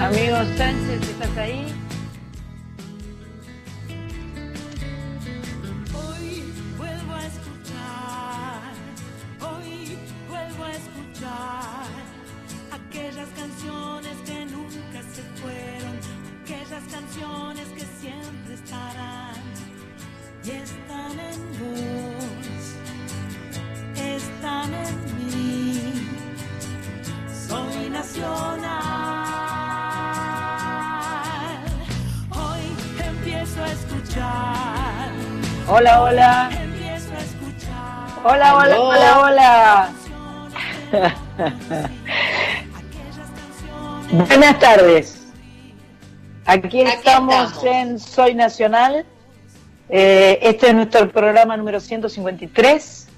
Amigo Sánchez, ¿estás ahí? Hola, hola. Hola, hola, Buenas tardes. Aquí Aquí estamos, estamos. en Soy Nacional. Eh, este es nuestro programa número 153.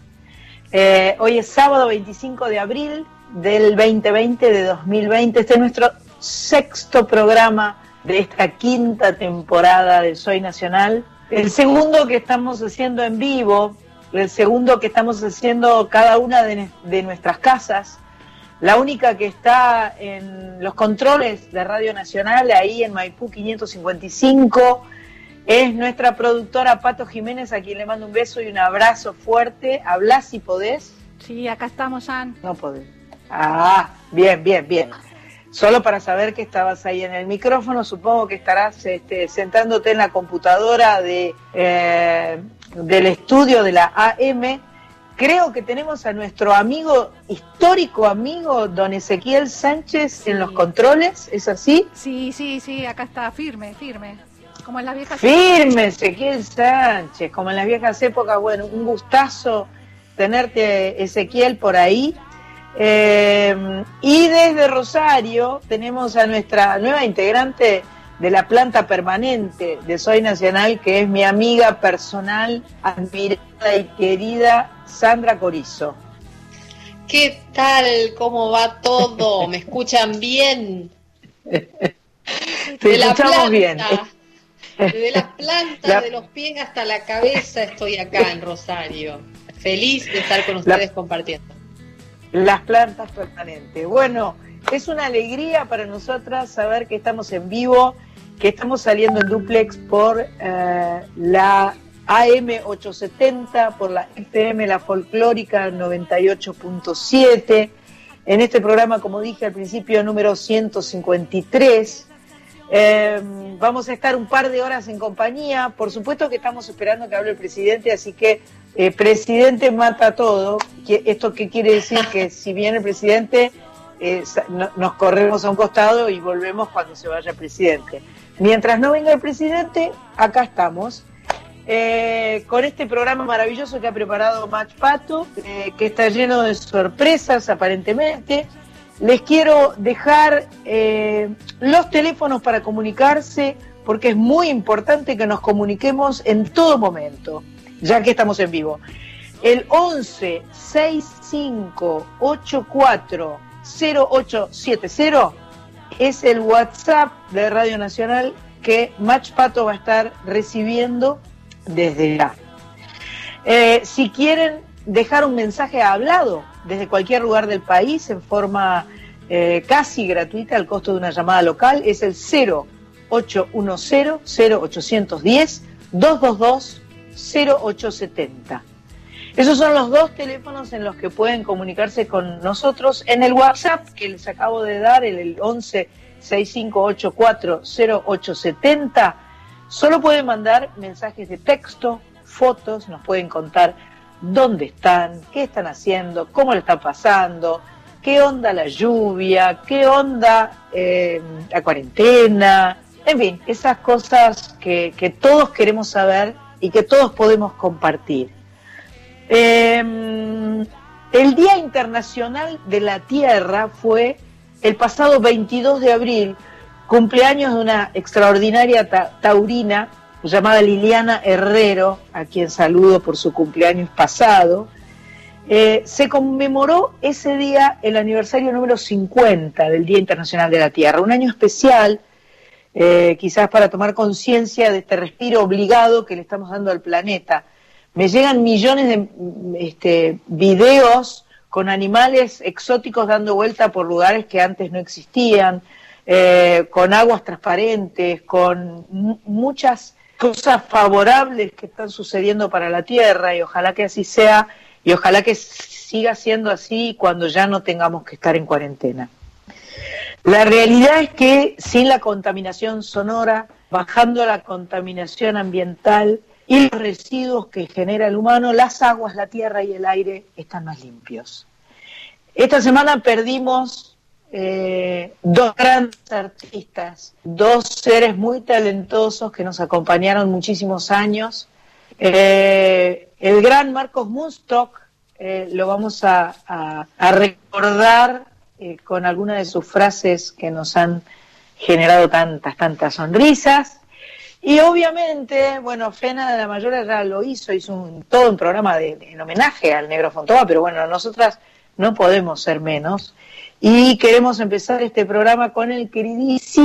Eh, hoy es sábado 25 de abril del 2020, de 2020. Este es nuestro sexto programa de esta quinta temporada de Soy Nacional. El segundo que estamos haciendo en vivo, el segundo que estamos haciendo cada una de, de nuestras casas. La única que está en los controles de Radio Nacional, ahí en Maipú 555, es nuestra productora Pato Jiménez, a quien le mando un beso y un abrazo fuerte. Habla si podés. Sí, acá estamos, Jan. No podés. Ah, bien, bien, bien. Solo para saber que estabas ahí en el micrófono, supongo que estarás este, sentándote en la computadora de, eh, del estudio de la AM. Creo que tenemos a nuestro amigo, histórico amigo, don Ezequiel Sánchez en los controles, ¿es así? Sí, sí, sí, acá está, firme, firme. Como en las viejas. Firme, Ezequiel Sánchez, como en las viejas épocas. Bueno, un gustazo tenerte, Ezequiel, por ahí. Eh, y desde Rosario tenemos a nuestra nueva integrante de la planta permanente de Soy Nacional, que es mi amiga personal, admirada y querida Sandra Corizo. ¿Qué tal? ¿Cómo va todo? ¿Me escuchan bien? Te De la escuchamos planta, bien. Plantas La- de los pies hasta la cabeza estoy acá en Rosario. Feliz de estar con ustedes compartiendo. Las plantas permanentes. Bueno, es una alegría para nosotras saber que estamos en vivo, que estamos saliendo en duplex por eh, la AM870, por la FM La Folclórica 98.7. En este programa, como dije al principio, número 153. Eh, vamos a estar un par de horas en compañía. Por supuesto que estamos esperando que hable el presidente, así que eh, presidente mata todo. ¿Esto qué quiere decir? Que si viene el presidente, eh, nos corremos a un costado y volvemos cuando se vaya el presidente. Mientras no venga el presidente, acá estamos. eh, con este programa maravilloso que ha preparado Match Pato, eh, que está lleno de sorpresas aparentemente. Les quiero dejar eh, los teléfonos para comunicarse, porque es muy importante que nos comuniquemos en todo momento, ya que estamos en vivo. El 11 65 84 0870 es el WhatsApp de Radio Nacional que Match Pato va a estar recibiendo desde ya. Eh, si quieren dejar un mensaje hablado desde cualquier lugar del país en forma eh, casi gratuita al costo de una llamada local, es el 0810-0810-222-0870. Esos son los dos teléfonos en los que pueden comunicarse con nosotros en el WhatsApp que les acabo de dar, el, el 11 6584 0870. Solo pueden mandar mensajes de texto, fotos, nos pueden contar dónde están, qué están haciendo, cómo le están pasando, qué onda la lluvia, qué onda eh, la cuarentena, en fin, esas cosas que, que todos queremos saber y que todos podemos compartir. Eh, el Día Internacional de la Tierra fue el pasado 22 de abril, cumpleaños de una extraordinaria ta- taurina llamada Liliana Herrero, a quien saludo por su cumpleaños pasado. Eh, se conmemoró ese día el aniversario número 50 del Día Internacional de la Tierra, un año especial eh, quizás para tomar conciencia de este respiro obligado que le estamos dando al planeta. Me llegan millones de este, videos con animales exóticos dando vuelta por lugares que antes no existían, eh, con aguas transparentes, con mu- muchas cosas favorables que están sucediendo para la Tierra y ojalá que así sea y ojalá que siga siendo así cuando ya no tengamos que estar en cuarentena. La realidad es que sin la contaminación sonora, bajando la contaminación ambiental y los residuos que genera el humano, las aguas, la tierra y el aire están más limpios. Esta semana perdimos eh, dos grandes artistas, dos seres muy talentosos que nos acompañaron muchísimos años. Eh, el gran Marcos Munstock eh, lo vamos a, recordar con algunas de sus frases que nos han generado tantas, tantas sonrisas. Y obviamente, bueno, Fena de la Mayora ya lo hizo, hizo todo un programa de- en homenaje al negro Fontova, pero bueno, nosotras no podemos ser menos. Y queremos empezar este programa con el queridísimo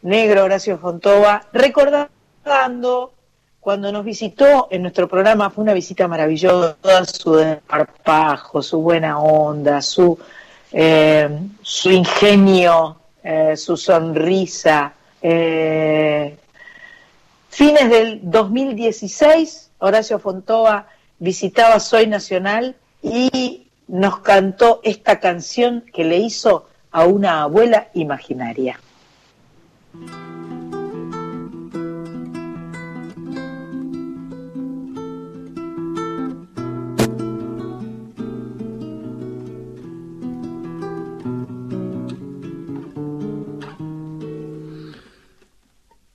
negro Horacio Fontova, recordando cuando nos visitó en nuestro programa, fue una visita maravillosa, su desparpajo, su buena onda, su, eh, su ingenio, eh, su sonrisa. eh. Fines del 2016, Horacio Fontova visitaba Soy Nacional y nos cantó esta canción que le hizo a una abuela imaginaria.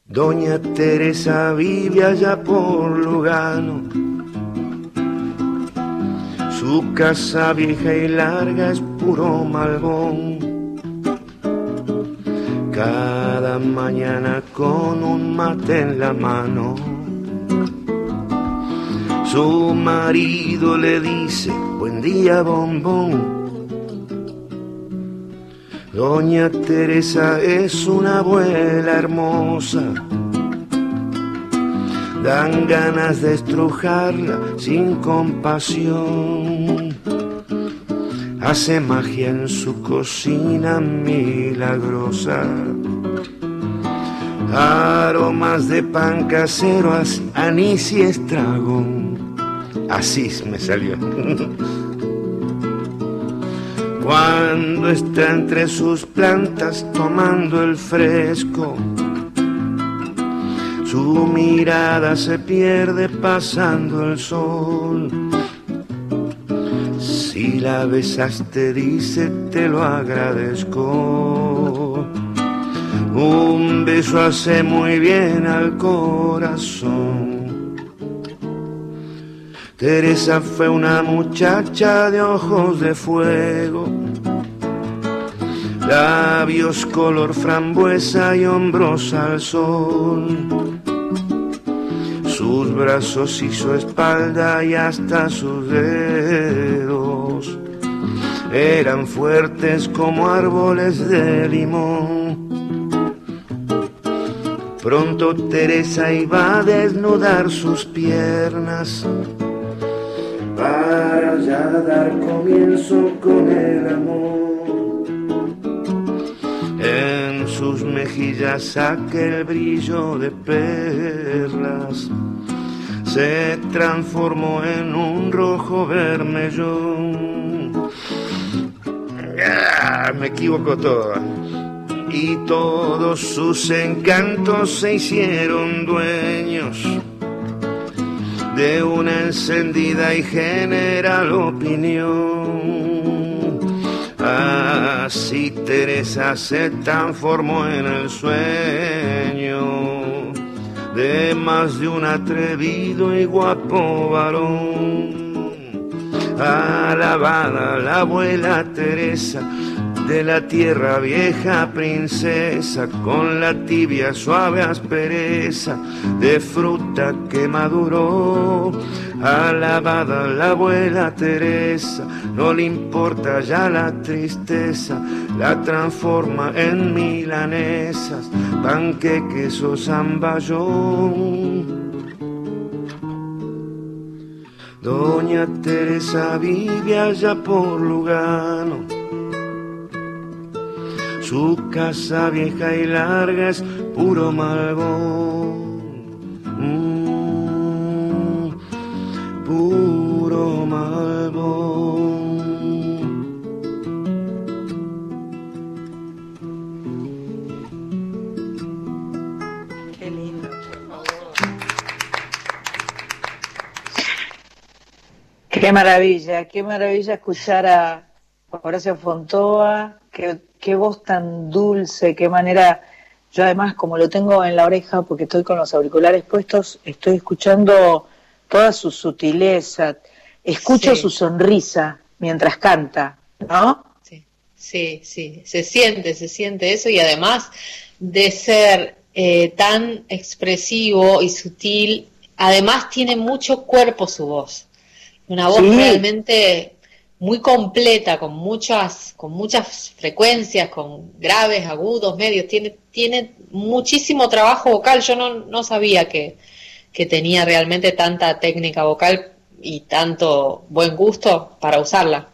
Doña Teresa vive allá por Lugano. Su casa vieja y larga es puro malbón. Cada mañana con un mate en la mano. Su marido le dice, buen día bombón. Doña Teresa es una abuela hermosa. Dan ganas de estrujarla sin compasión. Hace magia en su cocina milagrosa. Aromas de pan casero, as- anís y estragón. Así me salió. Cuando está entre sus plantas tomando el fresco, su mirada se pierde pasando el sol. Si la besaste, dice, te lo agradezco. Un beso hace muy bien al corazón. Teresa fue una muchacha de ojos de fuego, labios color frambuesa y hombros al sol. Sus brazos y su espalda y hasta sus dedos eran fuertes como árboles de limón. Pronto Teresa iba a desnudar sus piernas para ya dar comienzo con el amor. En sus mejillas aquel brillo de perlas se transformó en un rojo vermellón. Ah, me equivoco toda. Y todos sus encantos se hicieron dueños de una encendida y general opinión. Así Teresa se transformó en el sueño de más de un atrevido y guapo varón. Alabada la abuela Teresa, de la tierra vieja princesa, con la tibia suave aspereza de fruta que maduró. Alabada la abuela Teresa, no le importa ya la tristeza, la transforma en milanesas, panqueques o zamballón. Doña Teresa vive allá por Lugano. Su casa vieja y larga es puro malvón. Mm, puro malvón. Qué lindo, por favor. Qué maravilla, qué maravilla escuchar a Horacio Fontoa, qué, qué voz tan dulce, qué manera. Yo además, como lo tengo en la oreja, porque estoy con los auriculares puestos, estoy escuchando toda su sutileza, escucho Sí. su sonrisa mientras canta, ¿no? Sí, sí, sí, se siente, se siente eso y además de ser eh, tan expresivo y sutil, además tiene mucho cuerpo su voz, una voz Sí. realmente muy completa, con muchas, con muchas frecuencias, con graves, agudos, medios, tiene, tiene muchísimo trabajo vocal, yo no, no sabía que, que tenía realmente tanta técnica vocal y tanto buen gusto para usarla.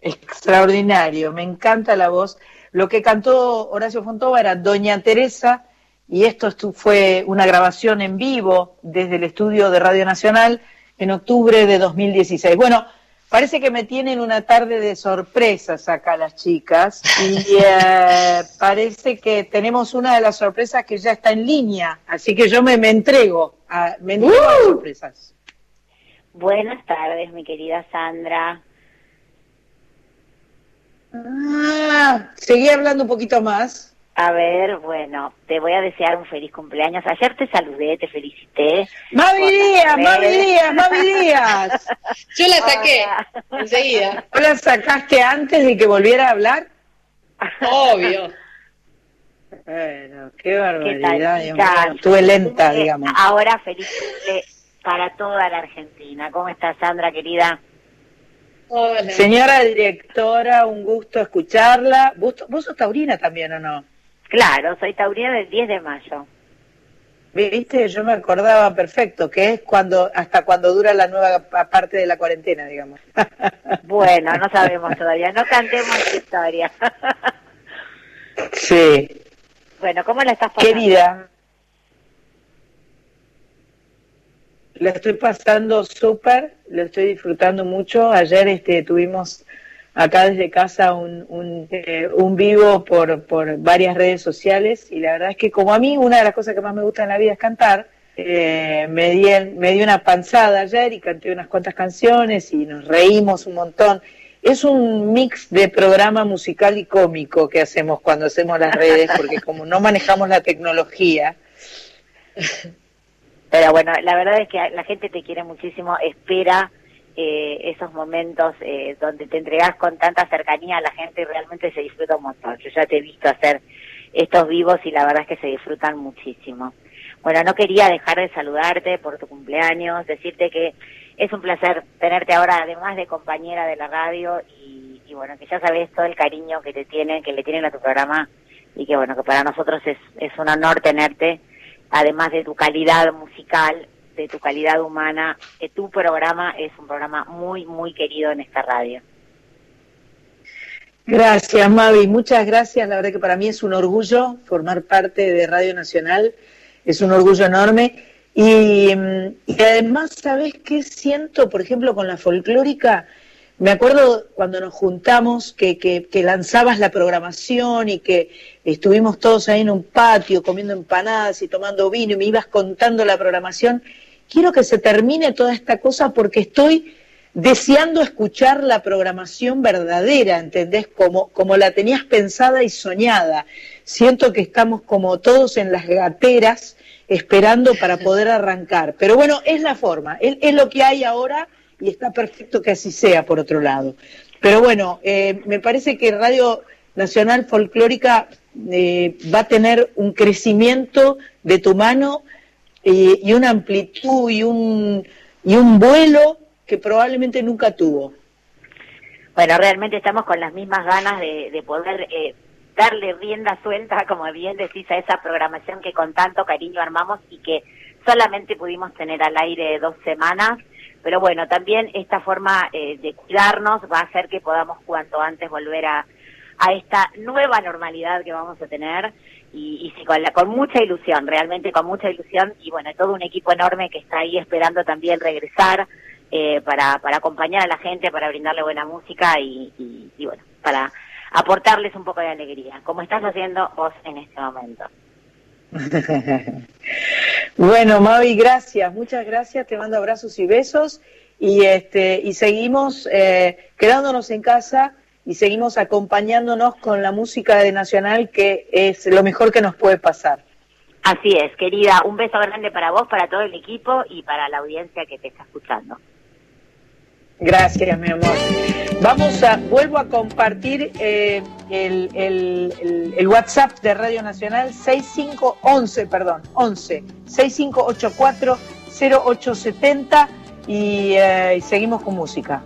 Extraordinario, me encanta la voz. Lo que cantó Horacio Fontova era Doña Teresa y esto fue una grabación en vivo desde el estudio de Radio Nacional en octubre de 2016. Bueno, parece que me tienen una tarde de sorpresas acá las chicas y eh, parece que tenemos una de las sorpresas que ya está en línea, así que yo me, me entrego, a, me entrego a las sorpresas. Buenas tardes, mi querida Sandra. Ah, seguí hablando un poquito más. A ver, bueno, te voy a desear un feliz cumpleaños. Ayer te saludé, te felicité. Mavi Díaz, Mavi. Díaz, Mavi Díaz. Yo la saqué Hola. enseguida, ¿Vos la sacaste antes de que volviera a hablar? obvio. Bueno, qué ¿Qué barbaridad. tal? Estuve lenta, digamos. Ahora feliz cumple para toda la Argentina. ¿Cómo estás, Sandra, querida? Hola. Señora directora, un gusto escucharla. ¿Vos, vos sos taurina también o no? Claro, soy taurina del 10 de mayo. Viste, yo me acordaba perfecto, que es cuando hasta cuando dura la nueva pa- parte de la cuarentena, digamos. Bueno, no sabemos todavía, no cantemos historia. sí. bueno, ¿cómo la estás pasando? Querida, la estoy pasando súper, lo estoy disfrutando mucho. Ayer este, tuvimos acá desde casa un, un, eh, un vivo por, por varias redes sociales y la verdad es que como a mí una de las cosas que más me gusta en la vida es cantar, eh, me, di, me di una panzada ayer y canté unas cuantas canciones y nos reímos un montón. Es un mix de programa musical y cómico que hacemos cuando hacemos las redes, porque como no manejamos la tecnología, Pero bueno, la verdad es que la gente te quiere muchísimo, espera eh, esos momentos eh, donde te entregas con tanta cercanía a la gente y realmente se disfruta un montón. Yo ya te he visto hacer estos vivos y la verdad es que se disfrutan muchísimo. Bueno, no quería dejar de saludarte por tu cumpleaños, decirte que es un placer tenerte ahora, además de compañera de la radio, y, y bueno, que ya sabes todo el cariño que te tienen, que le tienen a tu programa, y que bueno, que para nosotros es, es un honor tenerte además de tu calidad musical, de tu calidad humana, que tu programa es un programa muy, muy querido en esta radio. Gracias, Mavi. Muchas gracias. La verdad que para mí es un orgullo formar parte de Radio Nacional. Es un orgullo enorme. Y, mm, y además, ¿sabes qué siento, por ejemplo, con la folclórica? Me acuerdo cuando nos juntamos que, que, que lanzabas la programación y que estuvimos todos ahí en un patio comiendo empanadas y tomando vino y me ibas contando la programación. Quiero que se termine toda esta cosa porque estoy deseando escuchar la programación verdadera, ¿entendés? Como, como la tenías pensada y soñada. Siento que estamos como todos en las gateras esperando para poder arrancar. Pero bueno, es la forma, es, es lo que hay ahora y está perfecto que así sea, por otro lado. Pero bueno, eh, me parece que Radio Nacional Folclórica eh, va a tener un crecimiento de tu mano eh, y una amplitud y un, y un vuelo que probablemente nunca tuvo. Bueno, realmente estamos con las mismas ganas de, de poder eh, darle rienda suelta, como bien decís, a esa programación que con tanto cariño armamos y que solamente pudimos tener al aire dos semanas. Pero bueno, también esta forma eh, de cuidarnos va a hacer que podamos cuanto antes volver a, a esta nueva normalidad que vamos a tener y, y sí, con, la- con mucha ilusión, realmente con mucha ilusión y bueno, todo un equipo enorme que está ahí esperando también regresar eh, para, para acompañar a la gente, para brindarle buena música y, y- y bueno, para aportarles un poco de alegría, como estás haciendo vos en este momento. Bueno, Mavi, gracias, muchas gracias, te mando abrazos y besos y este y seguimos eh, quedándonos en casa y seguimos acompañándonos con la música de Nacional que es lo mejor que nos puede pasar. Así es, querida, un beso grande para vos, para todo el equipo y para la audiencia que te está escuchando. Gracias, mi amor. Vamos a, vuelvo a compartir eh, el, el- el- WhatsApp de Radio Nacional 6511, perdón, 11 6584 0870 y, eh, y seguimos con música.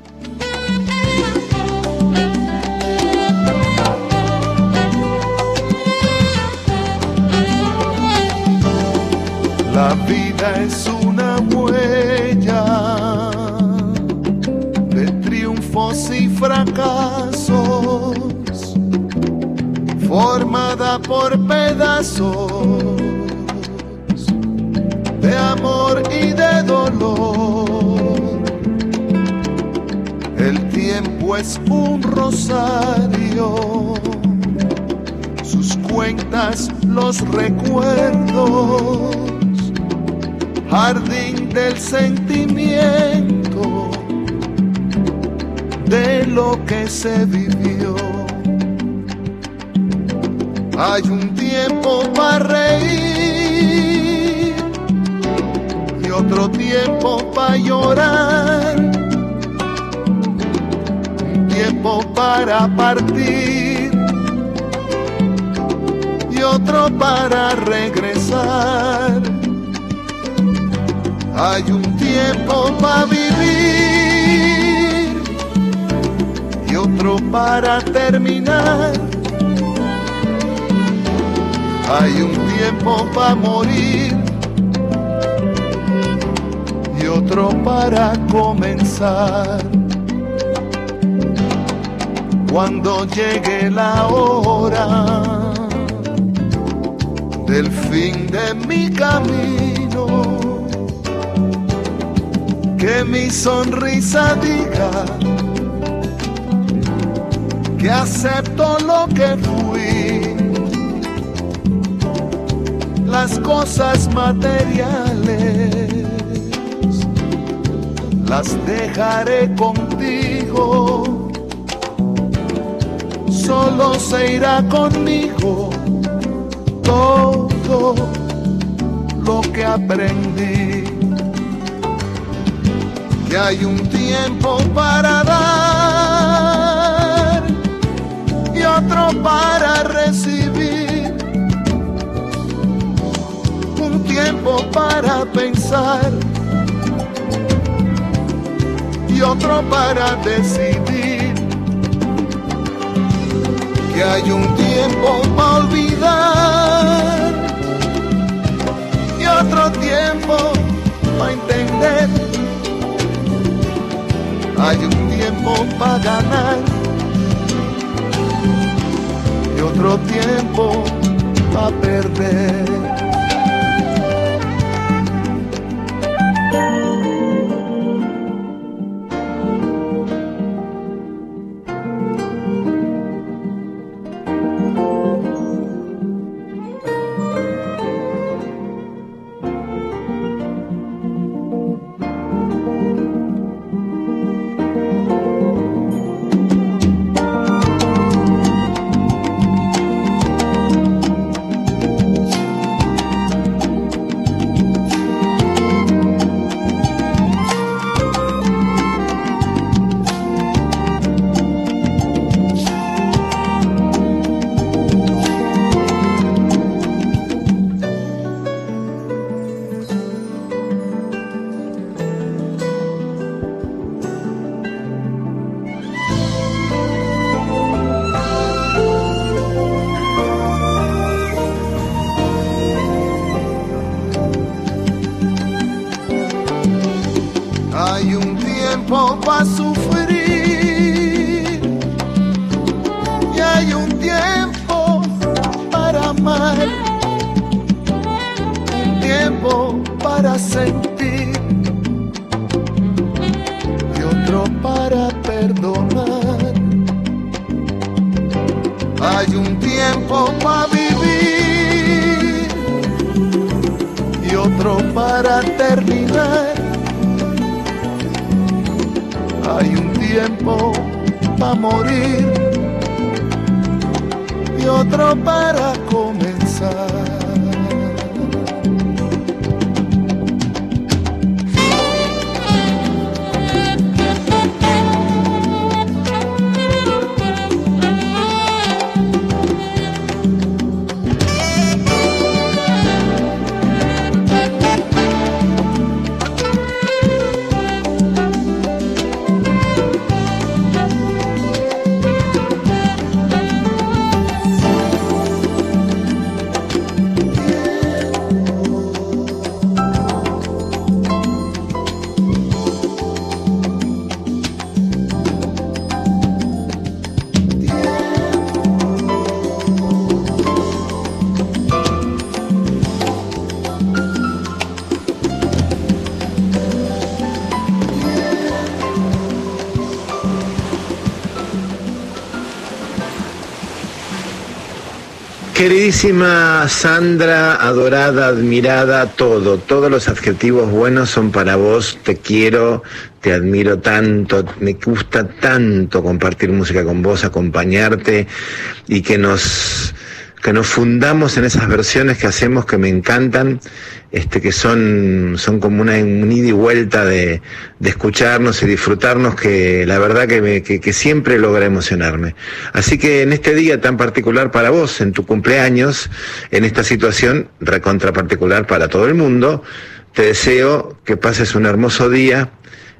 La vida es una huella y fracasos, formada por pedazos de amor y de dolor. El tiempo es un rosario, sus cuentas los recuerdos jardín del sentimiento de lo que se vivió. Hay un tiempo para reír y otro tiempo para llorar, tiempo para partir y otro para regresar. Hay un tiempo para vivir otro para terminar. Hay un tiempo para morir y otro para comenzar. Cuando llegue la hora del fin de mi camino, que mi sonrisa diga que acepto lo que fui, las cosas materiales las dejaré contigo, solo se irá conmigo todo lo que aprendí. Que hay un tiempo para dar otro para recibir, un tiempo para pensar y otro para decidir, que hay un tiempo para olvidar y otro tiempo para entender. Hay un tiempo para ganar otro tiempo para perder. Hay un tiempo para vivir y otro para terminar. Hay un tiempo para morir y otro para comenzar. Queridísima Sandra, adorada, admirada, todo, todos los adjetivos buenos son para vos, te quiero, te admiro tanto, me gusta tanto compartir música con vos, acompañarte y que nos que nos fundamos en esas versiones que hacemos que me encantan, este, que son, son como una, un ida y vuelta de, de escucharnos y disfrutarnos, que la verdad que, me- que, que siempre logra emocionarme. Así que en este día tan particular para vos, en tu cumpleaños, en esta situación recontra particular para todo el mundo, te deseo que pases un hermoso día,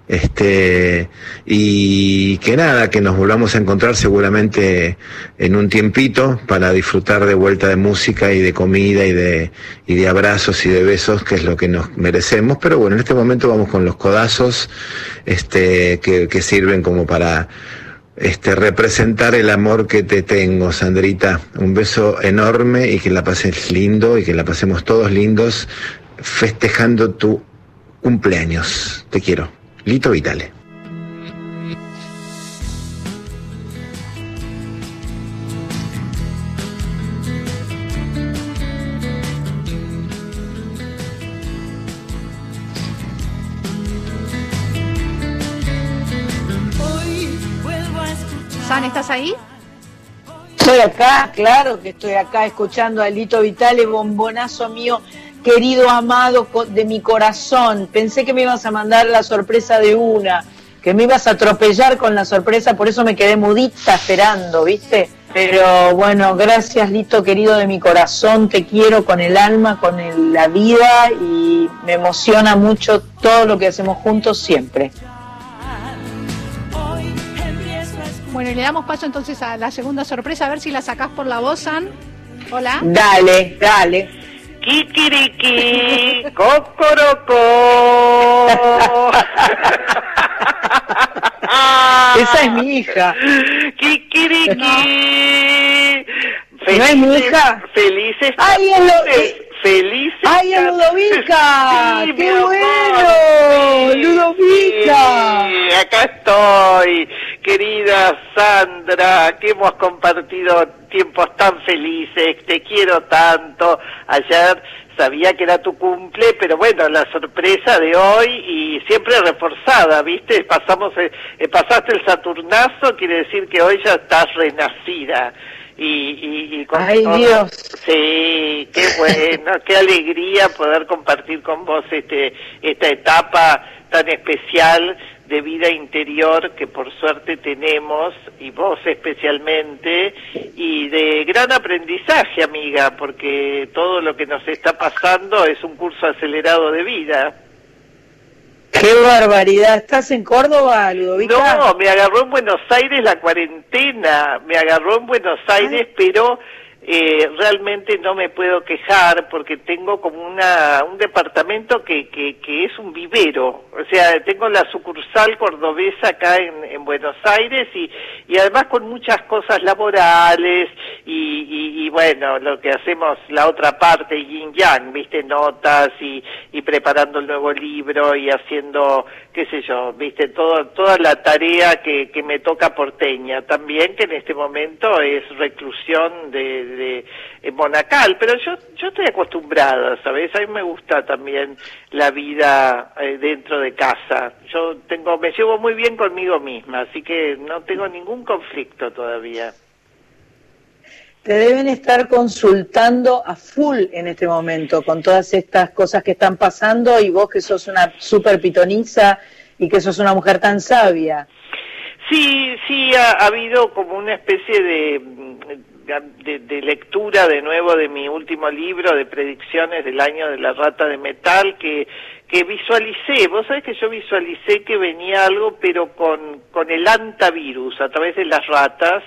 este y que nada, que nos volvamos a encontrar seguramente en un tiempito para disfrutar de vuelta de música y de comida y de y de abrazos y de besos, que es lo que nos merecemos, pero bueno, en este momento vamos con los codazos este que, que sirven como para este representar el amor que te tengo, Sandrita. Un beso enorme y que la pases lindo y que la pasemos todos lindos festejando tu cumpleaños. Te quiero. Lito Vitale. San, ¿estás ahí? Estoy acá, claro que estoy acá escuchando a Lito Vitale, bombonazo mío, querido amado de mi corazón. Pensé que me ibas a mandar la sorpresa de una, que me ibas a atropellar con la sorpresa, por eso me quedé mudita esperando, ¿viste? Pero bueno, gracias Lito, querido de mi corazón, te quiero con el alma, con el- la vida y me emociona mucho todo lo que hacemos juntos siempre. Bueno, y le damos paso entonces a la segunda sorpresa, a ver si la sacás por la voz, San. Hola. Dale, dale. Kikiriki, cocorocó. Esa es mi hija. Kikiriki. ¿No es mi hija? Felices. ¡Ay, es lo- tardes, Felices. ¡Ay. Ludovica! Sí, ¡Qué bueno! sí, ¡Ludovica! sí, acá estoy, querida Sandra, que hemos compartido tiempos tan felices, te quiero tanto. Ayer sabía que era tu cumple, pero bueno, la sorpresa de hoy y siempre reforzada, ¿viste? Pasamos, eh, pasaste el Saturnazo, quiere decir que hoy ya estás renacida. Y, y, y con Ay, todo- Dios. Sí, qué bueno, qué alegría poder compartir con vos este esta etapa tan especial de vida interior que por suerte tenemos y vos especialmente y de gran aprendizaje, amiga, porque todo lo que nos está pasando es un curso acelerado de vida. ¡Qué barbaridad! ¿Estás en Córdoba, Ludovica? No, me agarró en Buenos Aires la cuarentena, me agarró en Buenos Aires, pero eh, realmente no me puedo quejar porque tengo como una, un departamento que, que, que es un vivero. O sea, tengo la sucursal cordobesa acá en, en Buenos Aires y, y además con muchas cosas laborales y, y, y bueno, lo que hacemos la otra parte, yin yang, viste, notas y, y preparando el nuevo libro y haciendo, qué sé yo, viste, todo, toda la tarea que, que me toca porteña. También que en este momento es reclusión de de en Monacal, pero yo yo estoy acostumbrada, ¿sabes? A mí me gusta también la vida eh, dentro de casa. Yo tengo me llevo muy bien conmigo misma, así que no tengo ningún conflicto todavía. Te deben estar consultando a full en este momento con todas estas cosas que están pasando y vos que sos una super pitoniza y que sos una mujer tan sabia. Sí, sí, ha, ha habido como una especie de, de, de lectura de nuevo de mi último libro de predicciones del año de la rata de metal que que visualicé, vos sabés que yo visualicé que venía algo pero con, con el antavirus a través de las ratas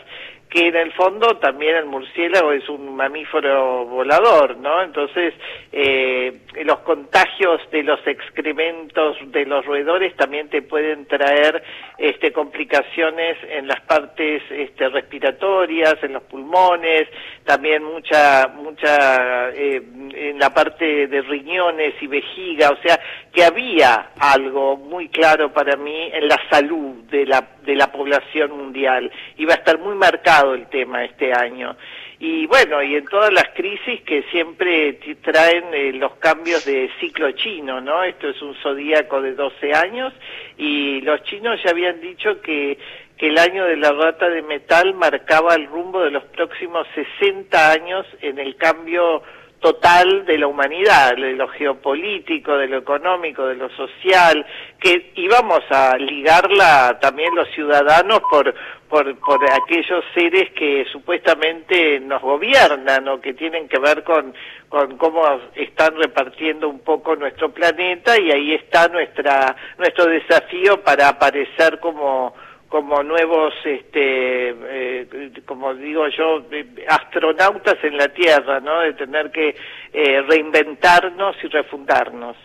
que en el fondo también el murciélago es un mamífero volador, ¿no? Entonces, eh, los contagios de los excrementos de los roedores también te pueden traer este, complicaciones en las partes este, respiratorias, en los pulmones, también mucha, mucha eh, en la parte de riñones y vejiga, o sea, que había algo muy claro para mí en la salud de la, de la población mundial. Iba a estar muy marcado el tema este año. Y bueno, y en todas las crisis que siempre traen eh, los cambios de ciclo chino, ¿no? Esto es un zodíaco de 12 años y los chinos ya habían dicho que que el año de la rata de metal marcaba el rumbo de los próximos 60 años en el cambio total de la humanidad, de lo geopolítico, de lo económico, de lo social, que íbamos a ligarla también los ciudadanos por, por, por aquellos seres que supuestamente nos gobiernan o que tienen que ver con, con cómo están repartiendo un poco nuestro planeta y ahí está nuestra, nuestro desafío para aparecer como como nuevos, este, eh, como digo yo, eh, astronautas en la Tierra, ¿no? De tener que eh, reinventarnos y refundarnos.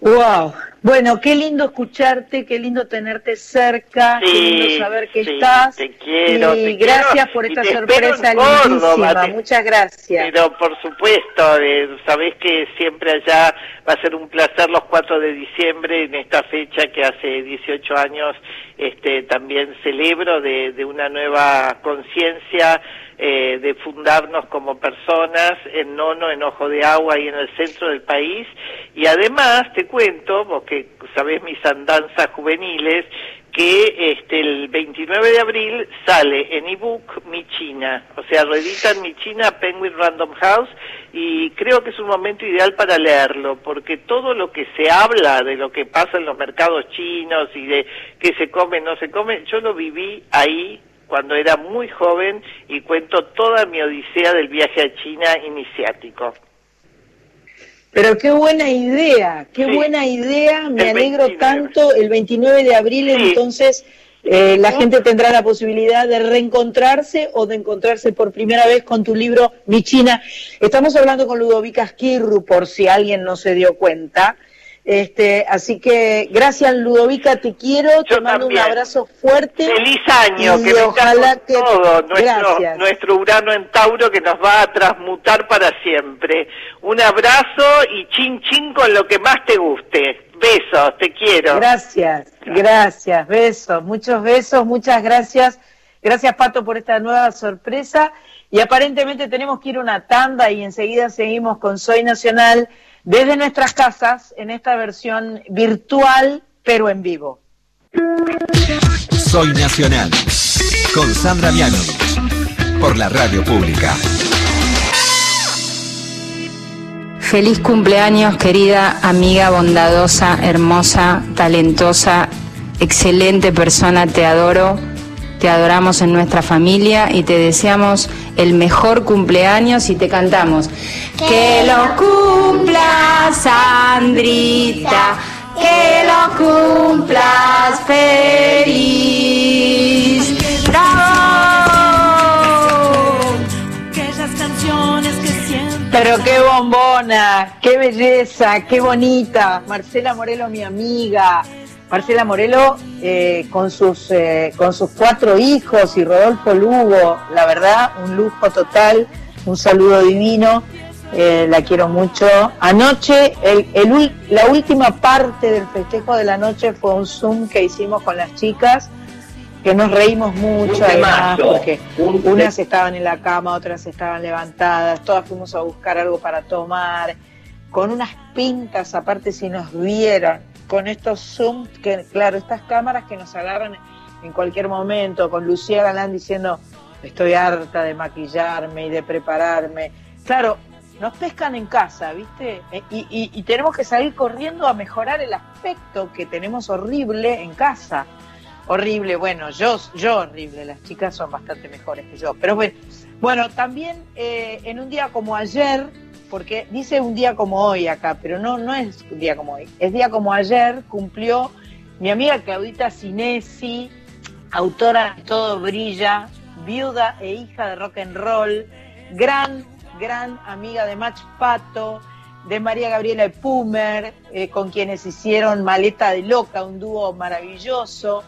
Wow. Bueno, qué lindo escucharte, qué lindo tenerte cerca, qué Sí, lindo saber que sí, estás. te quiero, y te gracias quiero, por esta sorpresa lindísima. te- Muchas gracias. Pero por supuesto, eh, sabés que siempre allá va a ser un placer los 4 de diciembre en esta fecha que hace 18 años este, también celebro de, de una nueva conciencia eh, de fundarnos como personas en Nono, en Ojo de Agua y en el centro del país. Y además te cuento, vos que sabés mis andanzas juveniles, que este el 29 de abril sale en ebook Mi China, o sea, reeditan Mi China Penguin Random House y creo que es un momento ideal para leerlo, porque todo lo que se habla de lo que pasa en los mercados chinos y de qué se come, no se come, yo lo viví ahí cuando era muy joven y cuento toda mi odisea del viaje a China iniciático. Pero qué buena idea, qué Sí. buena idea. Me El alegro 29. tanto. El 29 de abril, Sí. entonces, eh, la gente tendrá la posibilidad de reencontrarse o de encontrarse por primera vez con tu libro Mi China. Estamos hablando con Ludovica Esquirru, por si alguien no se dio cuenta. Este, así que gracias Ludovica, te quiero, te Yo mando también. un abrazo fuerte. Feliz año, que ojalá que todo nuestro, gracias. nuestro Urano en Tauro que nos va a transmutar para siempre. Un abrazo y chin chin con lo que más te guste. Besos, te quiero. Gracias, gracias, besos, muchos besos, muchas gracias. Gracias Pato por esta nueva sorpresa. Y aparentemente tenemos que ir una tanda y enseguida seguimos con Soy Nacional desde nuestras casas en esta versión virtual pero en vivo. Soy Nacional. Con Sandra Mianovich. Por la radio pública. Feliz cumpleaños, querida amiga bondadosa, hermosa, talentosa, excelente persona, te adoro, te adoramos en nuestra familia y te deseamos el mejor cumpleaños y te cantamos. Que lo cumplas, Sandrita, que lo cumplas feliz. ¡Bravo! Pero qué bombona, qué belleza, qué bonita. Marcela Morelo, mi amiga Marcela Morelo eh, con, sus, eh, con sus cuatro hijos y Rodolfo Lugo, la verdad, un lujo total, un saludo divino, eh, la quiero mucho. Anoche, el, la última parte del festejo de la noche fue un Zoom que hicimos con las chicas, que nos reímos mucho, además, porque Un unas estaban en la cama, otras estaban levantadas, todas fuimos a buscar algo para tomar, con unas pintas, aparte si nos vieran, con estos Zoom, que claro, estas cámaras que nos agarran en cualquier momento, con Lucía Galán diciendo, estoy harta de maquillarme y de prepararme. Claro, nos pescan en casa, ¿viste? E- Y, y- y tenemos que salir corriendo a mejorar el aspecto que tenemos horrible en casa. Horrible, bueno, yo, yo horrible, las chicas son bastante mejores que yo. Pero bueno, bueno también eh, en un día como ayer, porque dice un día como hoy acá, pero no, no es un día como hoy, es día como ayer, cumplió mi amiga Claudita Sinesi, autora de Todo Brilla, viuda e hija de rock and roll, gran, gran amiga de Mach Pato, de María Gabriela Pumer, eh, con quienes hicieron Maleta de Loca, un dúo maravilloso.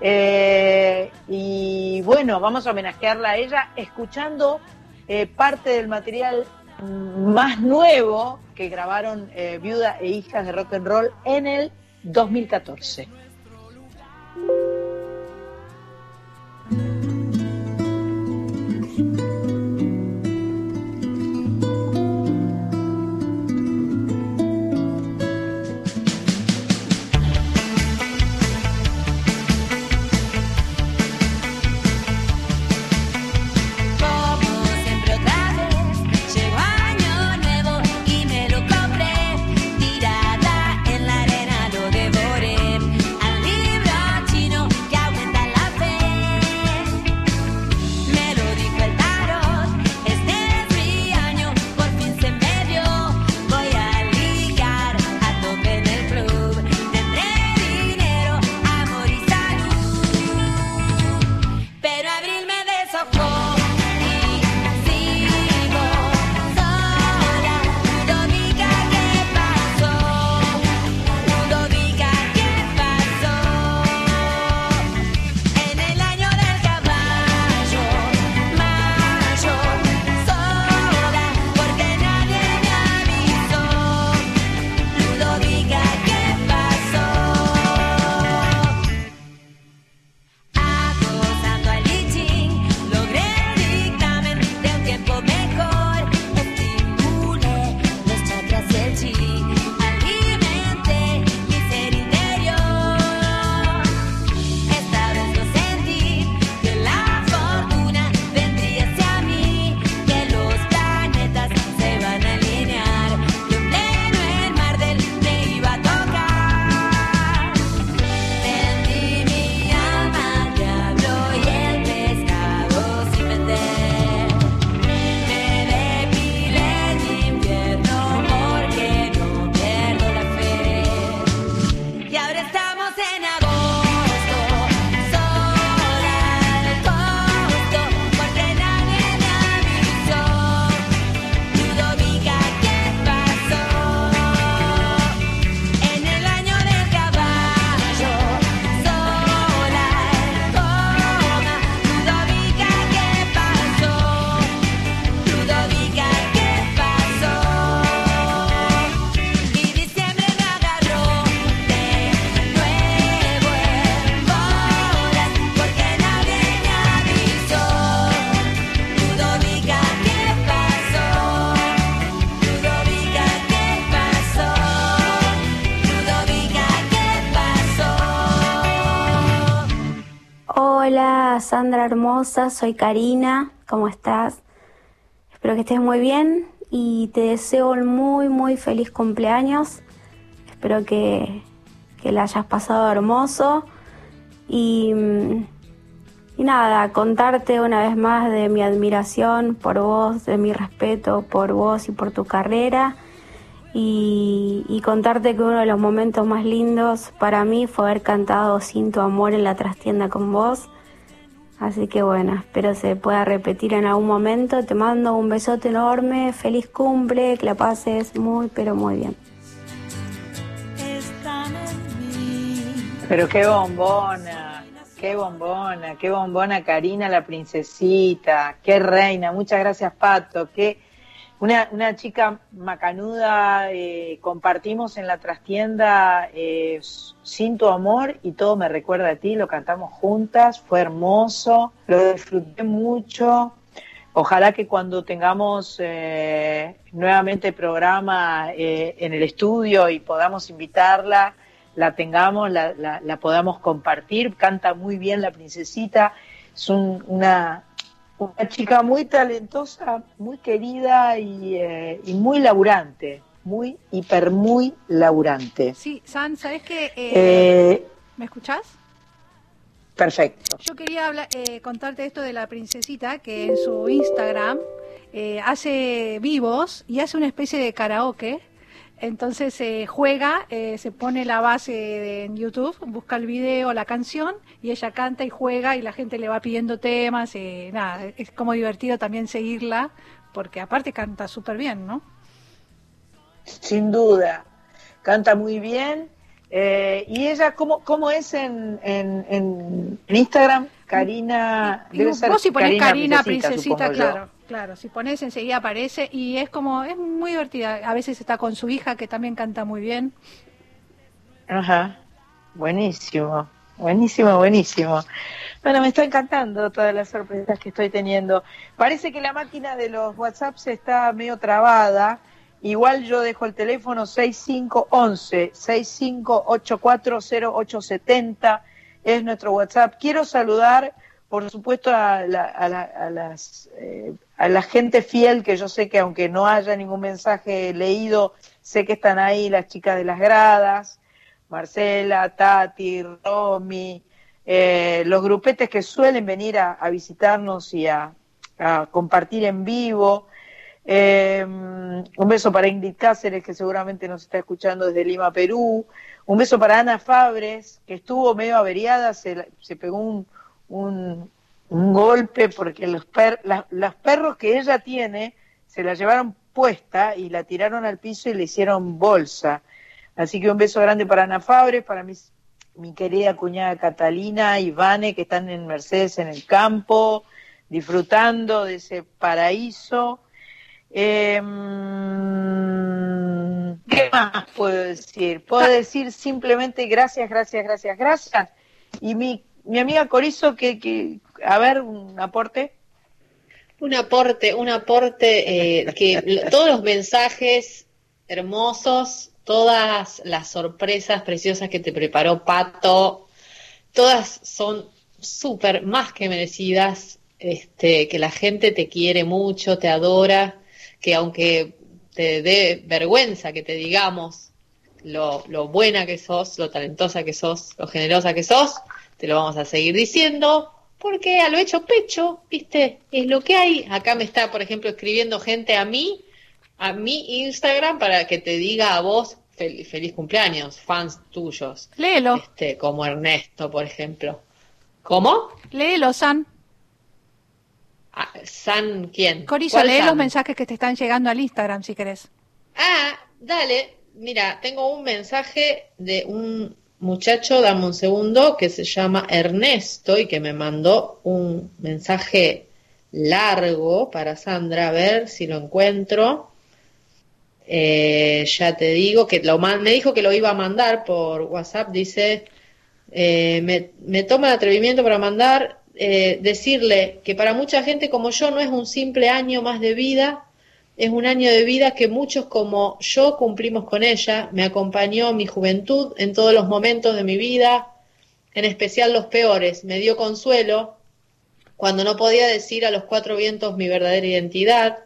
Eh, y bueno, vamos a homenajearla a ella escuchando eh, parte del material más nuevo que grabaron eh, Viuda e Hijas de Rock and Roll en el 2014. Sandra hermosa, soy Karina, ¿cómo estás? Espero que estés muy bien y te deseo un muy muy feliz cumpleaños. Espero que, que la hayas pasado hermoso y, y nada, contarte una vez más de mi admiración por vos, de mi respeto por vos y por tu carrera y, y contarte que uno de los momentos más lindos para mí fue haber cantado Sin tu amor en la trastienda con vos Así que bueno, espero se pueda repetir en algún momento. Te mando un besote enorme, feliz cumple, que la pases muy, pero muy bien. Pero qué bombona, qué bombona, qué bombona Karina la princesita, qué reina, muchas gracias Pato, qué una, una chica macanuda, eh, compartimos en la trastienda eh, Sin tu amor y todo me recuerda a ti, lo cantamos juntas, fue hermoso, lo disfruté mucho. Ojalá que cuando tengamos eh, nuevamente programa eh, en el estudio y podamos invitarla, la tengamos, la, la- la podamos compartir. Canta muy bien la princesita, es un- una, una chica muy talentosa, muy querida y, eh, y muy laburante, muy, hiper, muy laburante. Sí, San, ¿sabes qué? Eh, Eh, ¿Me escuchás? perfecto. Yo quería hablar, eh, contarte esto de la princesita que en su Instagram eh, hace vivos y hace una especie de karaoke. Entonces eh, juega, eh, se pone la base de- en YouTube, busca el video, la canción y ella canta y juega y la gente le va pidiendo temas. eh, nada, es como divertido también seguirla porque aparte canta súper bien, ¿no? Sin duda, canta muy bien. Eh, ¿Y ella cómo, cómo es en, en, en Instagram? Karina, debe vos, ser vos si ponés Karina, Princesita, yo. Claro, si pones enseguida aparece y es como, es muy divertida. A veces está con su hija que también canta muy bien. Ajá, buenísimo, buenísimo, buenísimo. Bueno, me está encantando todas las sorpresas que estoy teniendo. Parece que la máquina de los WhatsApps está medio trabada. Igual yo dejo el teléfono 6511 65840870 es nuestro WhatsApp. Quiero saludar, por supuesto, a la, a la, a las, eh, a la gente fiel que yo sé que aunque no haya ningún mensaje leído, sé que están ahí las chicas de las gradas, Marcela, Tati, Romy, eh, los grupetes que suelen venir a, a visitarnos y a, a compartir en vivo. Eh, un beso para Ingrid Cáceres, que seguramente nos está escuchando desde Lima, Perú. Un beso para Ana Fabres, que estuvo medio averiada, se, se pegó un, un, golpe porque los, per- la- los perros que ella tiene se la llevaron puesta y la tiraron al piso y le hicieron bolsa. Así que un beso grande para Ana Fabres, para mis, mi querida cuñada Catalina y Vane, que están en Mercedes en el campo, disfrutando de ese paraíso. Mm, ¿Qué más puedo decir? Puedo decir simplemente gracias, gracias, gracias, gracias. Y mi, mi amiga Corizo, que, que, a ver, un aporte. Un aporte, un aporte eh, que todos los mensajes hermosos, todas las sorpresas preciosas que te preparó Pato, todas son súper más que merecidas, este, que la gente te quiere mucho, te adora, que aunque te dé vergüenza que te digamos lo, lo buena que sos, lo talentosa que sos, lo generosa que sos, te lo vamos a seguir diciendo, porque a lo hecho pecho, viste, es lo que hay. Acá me está, por ejemplo, escribiendo gente a mí, a mi Instagram, para que te diga a vos fel- feliz cumpleaños, fans tuyos. Léelo, Este, como Ernesto, por ejemplo. ¿Cómo? léelo, San. Ah, ¿San quién? Corizo, ¿Cuál lee San? los mensajes que te están llegando al Instagram si querés. Ah, dale. Mira, tengo un mensaje de un muchacho, dame un segundo, que se llama Ernesto y que me mandó un mensaje largo para Sandra, a ver si lo encuentro. Eh, ya te digo que lo me dijo que lo iba a mandar por WhatsApp, dice, eh, me, me toma el atrevimiento para mandar, eh, decirle que para mucha gente como yo no es un simple año más de vida, es un año de vida que muchos como yo cumplimos con ella, me acompañó mi juventud en todos los momentos de mi vida, en especial los peores, me dio consuelo cuando no podía decir a los cuatro vientos mi verdadera identidad,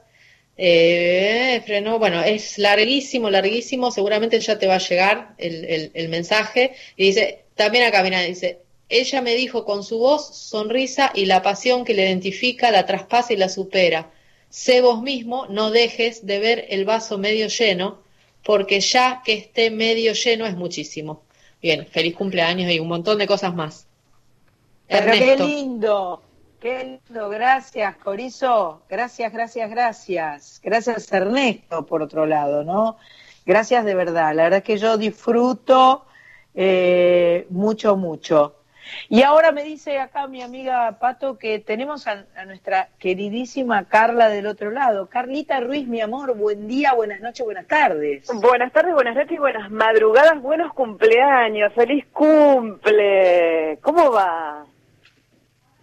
eh, frenó, bueno, es larguísimo, larguísimo, seguramente ya te va a llegar el, el- mensaje, y dice, también acá, mira, dice, ella me dijo con su voz, sonrisa y la pasión que le identifica, la traspasa y la supera. Sé vos mismo, no dejes de ver el vaso medio lleno, porque ya que esté medio lleno es muchísimo. Bien, feliz cumpleaños y un montón de cosas más. Pero qué lindo, Qué lindo, gracias Corizo, gracias, gracias, gracias. Gracias Ernesto, por otro lado, ¿no? Gracias de verdad, la verdad es que yo disfruto eh, mucho, mucho. Y ahora me dice acá mi amiga Pato que tenemos a, a nuestra queridísima Carla del otro lado. Carlita Ruiz, mi amor, buen día, buenas noches, buenas tardes. Buenas tardes, buenas noches y buenas madrugadas, buenos cumpleaños, feliz cumple. ¿Cómo va?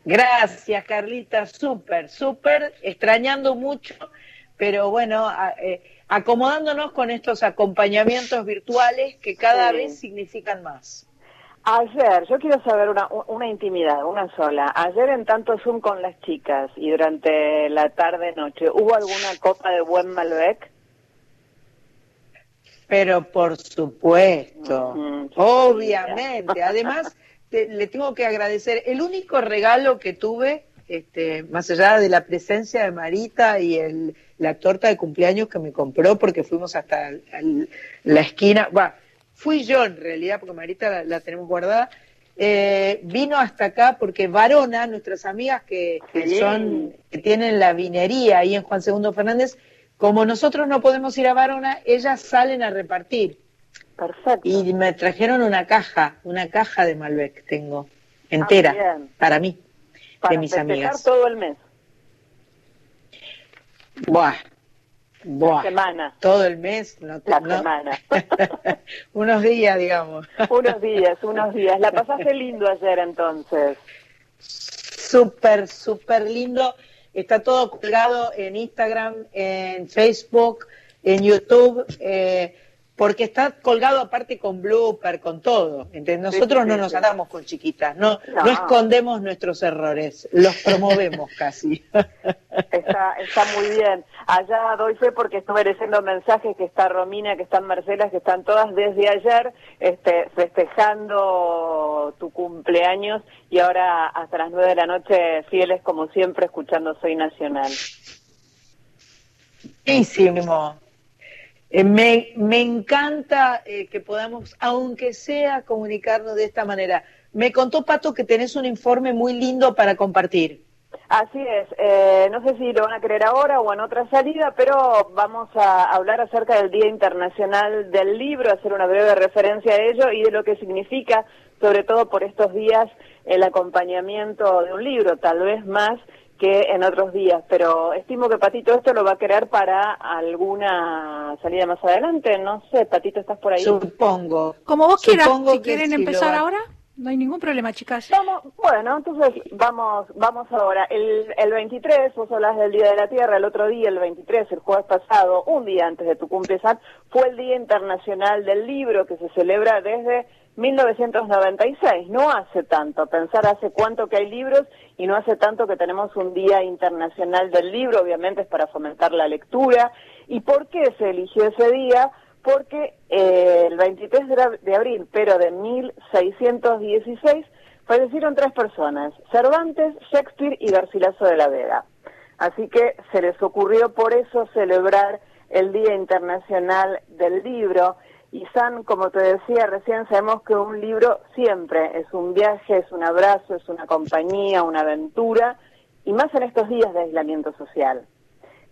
Gracias, Carlita, súper, súper, extrañando mucho, pero bueno, eh, acomodándonos con estos acompañamientos virtuales que cada Sí. vez significan más. Ayer, yo quiero saber una, una intimidad, una sola. Ayer en tanto Zoom con las chicas y durante la tarde-noche, ¿hubo alguna copa de buen Malbec? Pero por supuesto, obviamente. Además, te- le tengo que agradecer. El único regalo que tuve, este, más allá de la presencia de Marita y el, la torta de cumpleaños que me compró, porque fuimos hasta el- el- la esquina, va, fui yo en realidad, porque Marita la, la tenemos guardada. eh, vino hasta acá porque Varona, nuestras amigas que, que son, que tienen la vinería ahí en Juan Segundo Fernández, como nosotros no podemos ir a Varona, ellas salen a repartir. Perfecto. Y me trajeron una caja, una caja de Malbec tengo, entera, Ah, para mí, Para de mis amigas. todo el mes, Buah, buah, semana, todo el mes, no, te- la no- semana. unos días, digamos. unos días, unos días. La pasaste lindo ayer entonces. Súper, súper lindo. Está todo colgado en Instagram, en Facebook, en YouTube, eh, porque está colgado aparte con blooper, con todo. ¿entendés? Nosotros no nos sí. andamos con chiquitas, no, no. No. escondemos nuestros errores, los promovemos casi. Está, está muy bien. Allá doy fe porque estuve leyendo mensajes que está Romina, que están Marcela, que están todas desde ayer este, festejando tu cumpleaños y ahora hasta las nueve de la noche fieles como siempre escuchando Soy Nacional. Buenísimo. Eh, me, me encanta eh, que podamos, aunque sea, comunicarnos de esta manera. Me contó Pato que tenés un informe muy lindo para compartir. Así es, eh, no sé si lo van a querer ahora o en otra salida, pero vamos a hablar acerca del Día Internacional del Libro, hacer una breve referencia a ello y de lo que significa, sobre todo por estos días, el acompañamiento de un libro, tal vez más que en otros días, pero estimo que Patito esto lo va a querer para alguna salida más adelante, no sé, Patito, ¿estás por ahí? Supongo. Como vos quieras, Supongo si quieren empezar ahora, no hay ningún problema, chicas. Vamos, bueno, entonces vamos, vamos ahora. El, el 23, vos hablas del Día de la Tierra, el otro día, el 23, el jueves pasado, un día antes de tu cumpleaños, fue el Día Internacional del Libro que se celebra desde 1996. No hace tanto, pensar hace cuánto que hay libros y no hace tanto que tenemos un Día Internacional del Libro, obviamente es para fomentar la lectura. ¿Y por qué se eligió ese día? Porque eh, el 23 de ab- de abril, pero de 1616, fallecieron tres personas, Cervantes, Shakespeare y Garcilaso de la Vega. Así que se les ocurrió por eso celebrar el Día Internacional del Libro. Y San, como te decía recién, sabemos que un libro siempre es un viaje, es un abrazo, es una compañía, una aventura, y más en estos días de aislamiento social.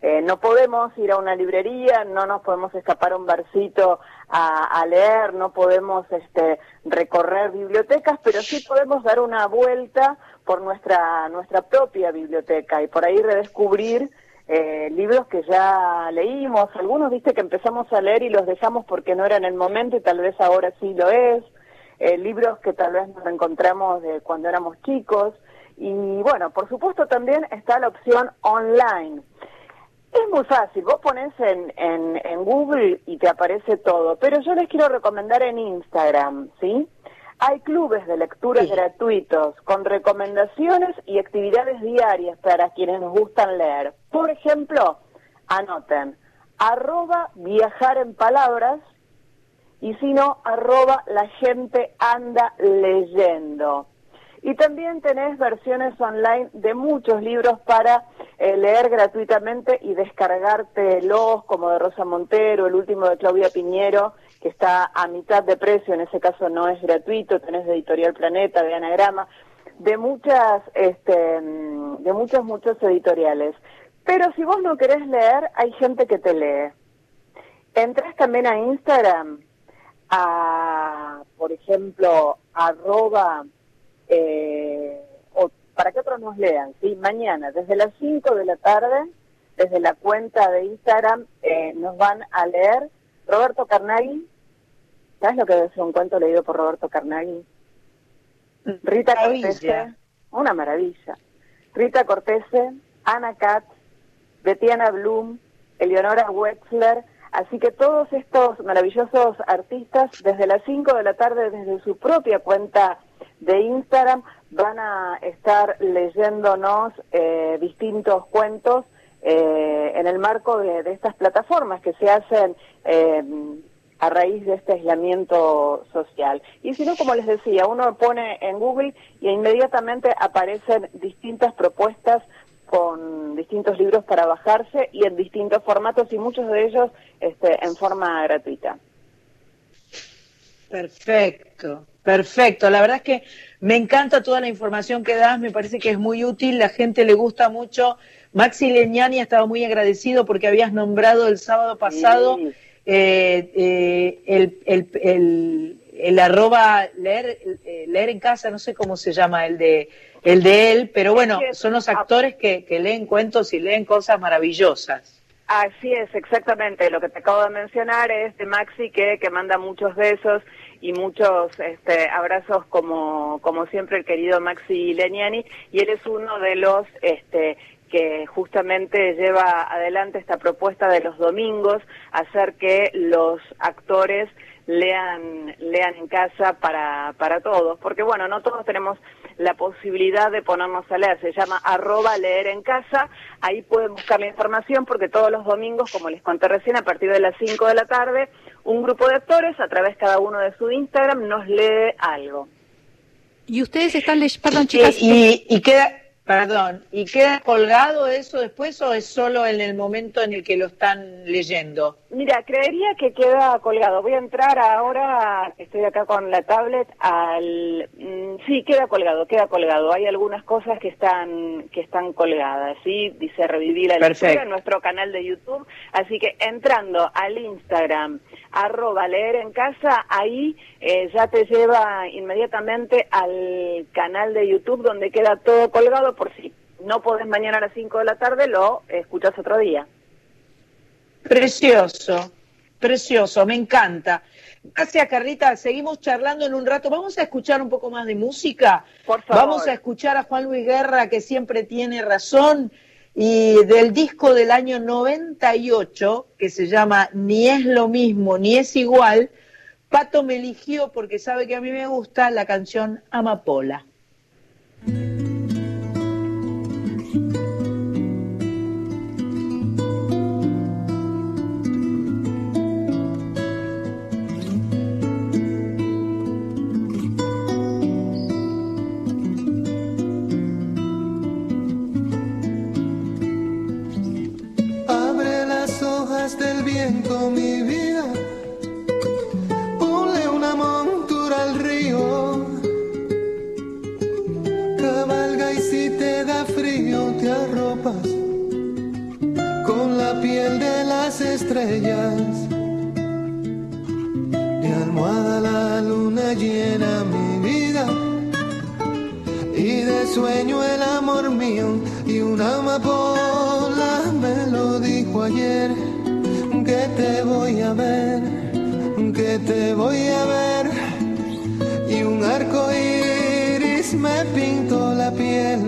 Eh, no podemos ir a una librería, no nos podemos escapar a un barcito a, a leer, no podemos este, recorrer bibliotecas, pero sí podemos dar una vuelta por nuestra, nuestra propia biblioteca y por ahí redescubrir eh, libros que ya leímos. Algunos, viste, que empezamos a leer y los dejamos porque no era en el momento y tal vez ahora sí lo es. Eh, libros que tal vez nos encontramos de cuando éramos chicos. Y bueno, por supuesto también está la opción online. Es muy fácil, vos pones en, en, en Google y te aparece todo, pero yo les quiero recomendar en Instagram, ¿sí? Hay clubes de lectura gratuitos con recomendaciones y actividades diarias para quienes nos gustan leer. Por ejemplo, anoten, arroba viajar en palabras y si no, arroba la gente anda leyendo. Y también tenés versiones online de muchos libros para eh, leer gratuitamente y descargártelos, como de Rosa Montero, el último de Claudia Piñero, que está a mitad de precio, en ese caso no es gratuito, tenés de Editorial Planeta, de Anagrama. de muchas, este, de muchos, muchos editoriales. Pero si vos no querés leer, hay gente que te lee. Entras también a Instagram, a, por ejemplo, arroba, eh, o para que otros nos lean, ¿sí? Mañana, desde las 5 de la tarde, desde la cuenta de Instagram, eh, nos van a leer Roberto Carnaghi. ¿Sabes lo que ser un cuento leído por Roberto Carnaghi? Rita Maravilla. Cortese, una maravilla. Rita Cortese, Ana Katz, Betiana Blum, Eleonora Wexler, así que todos estos maravillosos artistas desde las 5 de la tarde, desde su propia cuenta de Instagram, van a estar leyéndonos eh, distintos cuentos eh, en el marco de, de estas plataformas que se hacen eh, a raíz de este aislamiento social. Y si no, como les decía, uno pone en Google y inmediatamente aparecen distintas propuestas con distintos libros para bajarse y en distintos formatos y muchos de ellos este, en forma gratuita. Perfecto, perfecto. La verdad es que me encanta toda la información que das, me parece que es muy útil, la gente le gusta mucho. Maxi Leñani ha estado muy agradecido porque habías nombrado el sábado pasado Sí. Eh, eh, el, el, el, el arroba leer, eh, leer en casa, no sé cómo se llama el de el de él, pero bueno, son los actores que, que leen cuentos y leen cosas maravillosas. Así es, exactamente. Lo que te acabo de mencionar es de Maxi que, que manda muchos besos y muchos este, abrazos como, como siempre el querido Maxi Leniani y él es uno de los este, que justamente lleva adelante esta propuesta de los domingos, hacer que los actores lean, lean en casa para, para todos, porque bueno, no todos tenemos la posibilidad de ponernos a leer, se llama arroba leer en casa, ahí pueden buscar la información porque todos los domingos, como les conté recién, a partir de las 5 de la tarde, un grupo de actores, a través cada uno de su Instagram, nos lee algo. Y ustedes están leyendo, perdón chicas, Y, y queda, perdón, ¿y queda colgado eso después o es solo en el momento en el que lo están leyendo? Mira, creería que queda colgado. Voy a entrar ahora, estoy acá con la tablet, al... mm, sí, queda colgado, queda colgado. Hay algunas cosas que están que están colgadas, ¿sí? Dice Revivir la Perfecto. lectura en nuestro canal de YouTube. Así que entrando al Instagram, arroba leer en casa, ahí eh, ya te lleva inmediatamente al canal de YouTube donde queda todo colgado por si no podés mañana a las 5 de la tarde, lo escuchas otro día. Precioso, precioso, me encanta. Gracias, Carlita. Seguimos charlando en un rato. Vamos a escuchar un poco más de música. Por favor. Vamos a escuchar a Juan Luis Guerra, que siempre tiene razón, y del disco del año 98, que se llama Ni es lo mismo, ni es igual, Pato me eligió porque sabe que a mí me gusta la canción Amapola. Viento, mi vida. Ponle una montura al río. Cabalga y si te da frío, te arropas con la piel de las estrellas. De almohada la luna llena mi vida. Y de sueño el amor mío y una amapola me lo dijo ayer que te voy a ver, que te voy a ver. Y un arco iris me pintó la piel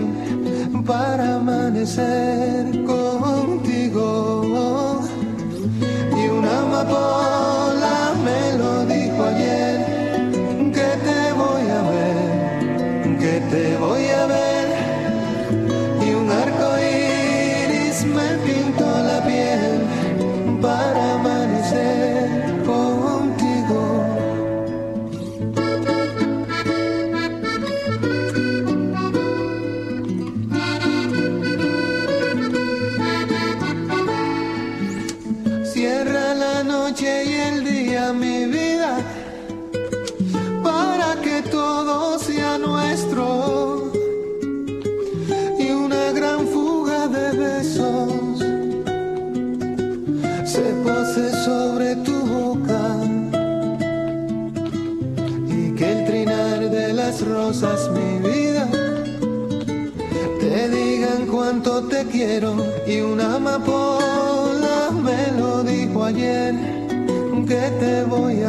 para amanecer contigo. Y una amapola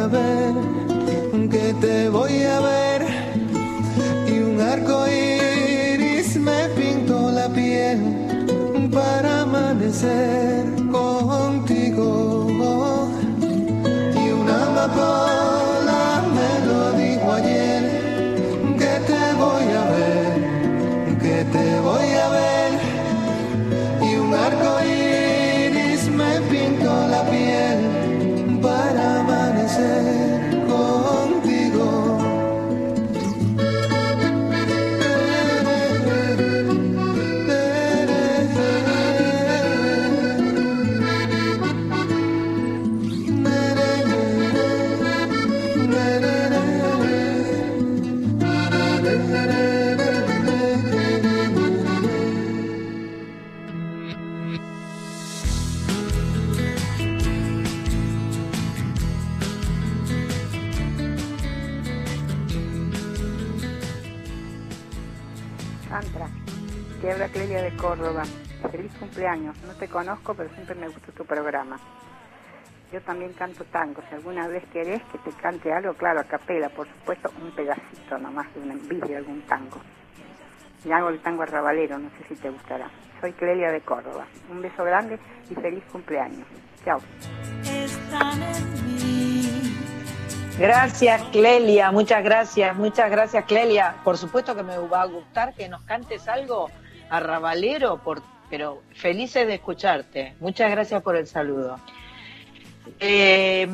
a ver, que te voy a ver. Y un arco iris me pintó la piel para amanecer cumpleaños. No te conozco, pero siempre me gusta tu programa. Yo también canto tango. Si alguna vez querés que te cante algo, claro, a capela, por supuesto, un pedacito nomás de una envidia de algún tango. Y hago el tango arrabalero, no sé si te gustará. Soy Clelia de Córdoba. Un beso grande y feliz cumpleaños. Chao. Gracias, Clelia, muchas gracias, muchas gracias, Clelia. Por supuesto que me va a gustar que nos cantes algo arrabalero, por, pero felices de escucharte. Muchas gracias por el saludo. Eh,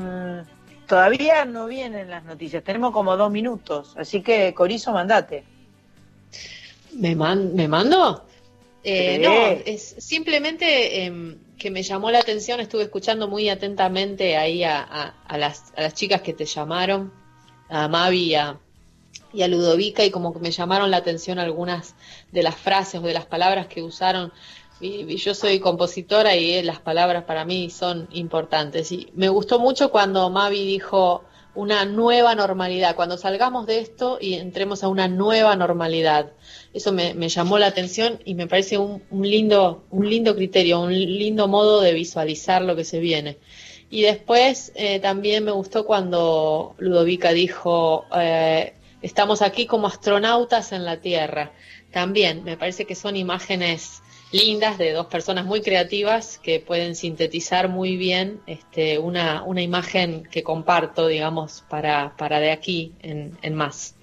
todavía no vienen las noticias, tenemos como dos minutos, así que Corizo, mandate. ¿Me, man- ¿me mando? Eh. No, es simplemente em, que me llamó la atención, estuve escuchando muy atentamente ahí a, a- a las, a las chicas que te llamaron, a Mavi y a, y a Ludovica, y como que me llamaron la atención algunas de las frases o de las palabras que usaron. Y, yo soy compositora y eh, las palabras para mí son importantes. Y me gustó mucho cuando Mavi dijo una nueva normalidad, cuando salgamos de esto y entremos a una nueva normalidad. Eso me, me llamó la atención y me parece un, un lindo, un lindo criterio, un lindo modo de visualizar lo que se viene. Y después eh, también me gustó cuando Ludovica dijo, eh, estamos aquí como astronautas en la Tierra. También me parece que son imágenes lindas de dos personas muy creativas que pueden sintetizar muy bien este, una, una imagen que comparto, digamos, para, para de aquí en, en más.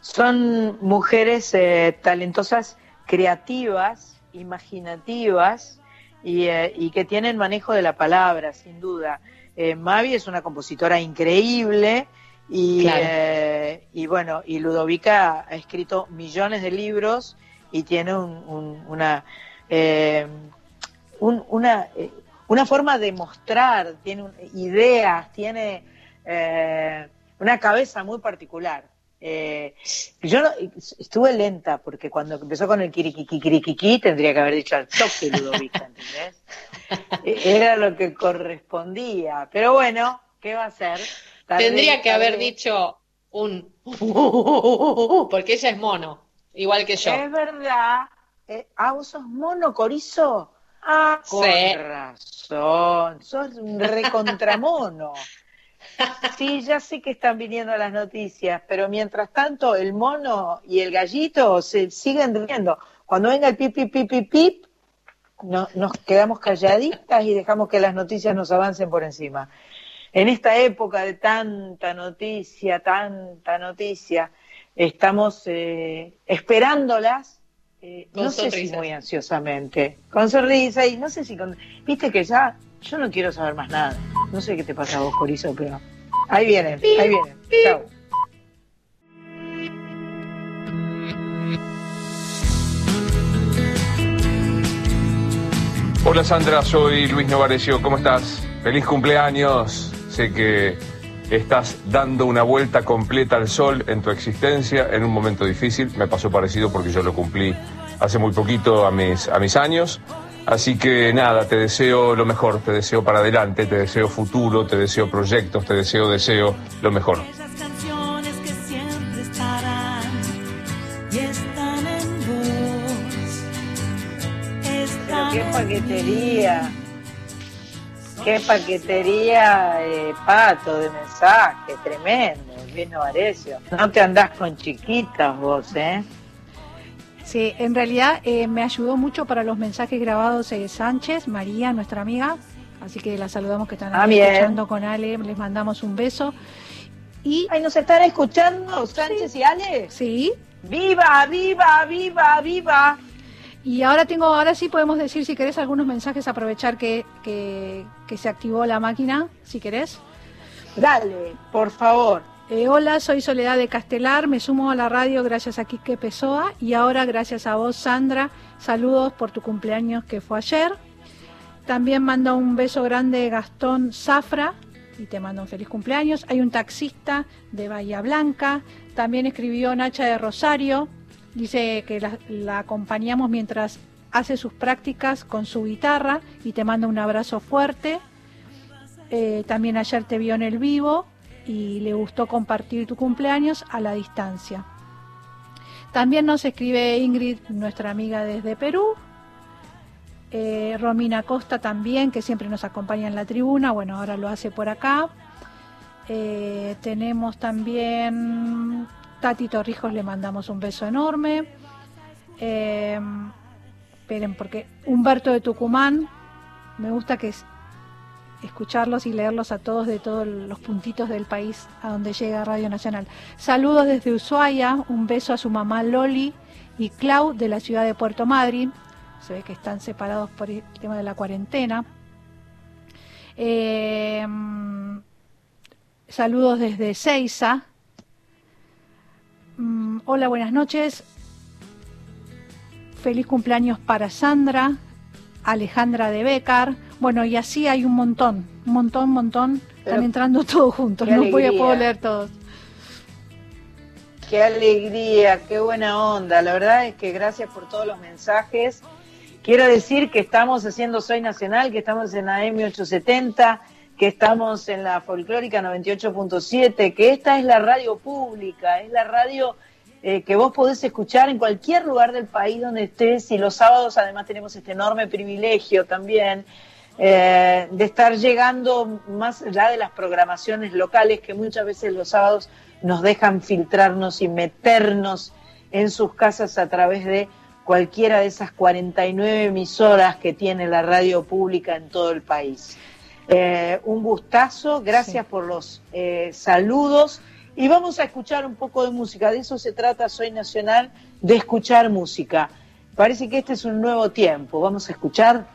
Son mujeres eh, talentosas, creativas, imaginativas y, eh, y que tienen manejo de la palabra, sin duda. Eh, Mavi es una compositora increíble y, Claro. y bueno, y Ludovica ha escrito millones de libros y tiene un- un- una, eh, un- una, eh, una forma de mostrar, tiene un- ideas, tiene eh, una cabeza muy particular. Eh, yo no- estuve lenta porque cuando empezó con el kirikiqui tendría que haber dicho al toque Ludovica, ¿entendés? Era lo que correspondía. Pero bueno, ¿qué va a hacer? Tarde- Tendría que haber dicho un porque ella es mono, igual que yo. Es verdad. Eh, ah, vos sos mono, Corizo. Ah, con Sí. razón. Sos un recontramono. Sí, ya sé que están viniendo las noticias, pero mientras tanto el mono y el gallito se siguen riendo. Cuando venga el pip, pip, pip, pip, pip, no- nos quedamos calladitas y dejamos que las noticias nos avancen por encima. En esta época de tanta noticia, tanta noticia, estamos eh, esperándolas, eh, Con no sé si muy ansiosamente, con sonrisa y no sé si con... Viste que ya yo no quiero saber más nada. No sé qué te pasa a vos, Corizo, pero ahí vienen, ahí vienen. Chao. Hola Sandra, soy Luis Novarecio, ¿cómo estás? Feliz cumpleaños. Sé que estás dando una vuelta completa al sol en tu existencia en un momento difícil. Me pasó parecido porque yo lo cumplí hace muy poquito a mis, a mis años. Así que nada, te deseo lo mejor, te deseo para adelante, te deseo futuro, te deseo proyectos, te deseo, deseo lo mejor. Qué paquetería. Qué paquetería, eh, pato, de mensaje, tremendo, Luis Novarecio. No te andás con chiquitas vos, ¿eh? Sí, en realidad eh, me ayudó mucho para los mensajes grabados eh, Sánchez, María, nuestra amiga. Así que la saludamos que están Ah, escuchando con Ale, les mandamos un beso. Y Ay, ¿nos están escuchando Sánchez y Ale? Sí. ¡Viva, viva, viva, viva! Y ahora tengo, ahora sí podemos decir si querés algunos mensajes, aprovechar que, que, que se activó la máquina, si querés. Dale, por favor. Eh, hola, soy Soledad de Castelar, me sumo a la radio gracias a Quique Pessoa y ahora gracias a vos, Sandra. Saludos por tu cumpleaños que fue ayer. También manda un beso grande Gastón Zafra y te manda un feliz cumpleaños. Hay un taxista de Bahía Blanca. También escribió Nacha de Rosario. Dice que la, acompañamos mientras hace sus prácticas con su guitarra y te manda un abrazo fuerte. Eh, también ayer te vio en el vivo y le gustó compartir tu cumpleaños a la distancia. También nos escribe Ingrid, nuestra amiga desde Perú. Eh, Romina Costa también, que siempre nos acompaña en la tribuna. Bueno, ahora lo hace por acá. Eh, tenemos también Tati Torrijos, le mandamos un beso enorme. Eh, esperen, porque Humberto de Tucumán, me gusta que es escucharlos y leerlos a todos de todos los puntitos del país a donde llega Radio Nacional. Saludos desde Ushuaia, un beso a su mamá Loli y Clau de la ciudad de Puerto Madryn. Se ve que están separados por el tema de la cuarentena. Eh, saludos desde Seiza. Mm, hola, buenas noches. Feliz cumpleaños para Sandra, Alejandra de Becar. Bueno, y así hay un montón, un montón, un montón. Están entrando todos juntos, no voy a puedo leer todos. Qué alegría, qué buena onda. La verdad es que gracias por todos los mensajes. Quiero decir que estamos haciendo Soy Nacional, que estamos en AM 870, que estamos en la folclórica 98.7, que esta es la radio pública, es la radio eh, que vos podés escuchar en cualquier lugar del país donde estés y los sábados además tenemos este enorme privilegio también eh, de estar llegando más allá de las programaciones locales que muchas veces los sábados nos dejan filtrarnos y meternos en sus casas a través de cualquiera de esas 49 emisoras que tiene la radio pública en todo el país. Eh, un gustazo, gracias por los eh, saludos y vamos a escuchar un poco de música. De eso se trata Soy Nacional, de escuchar música. Parece que este es un nuevo tiempo. Vamos a escuchar.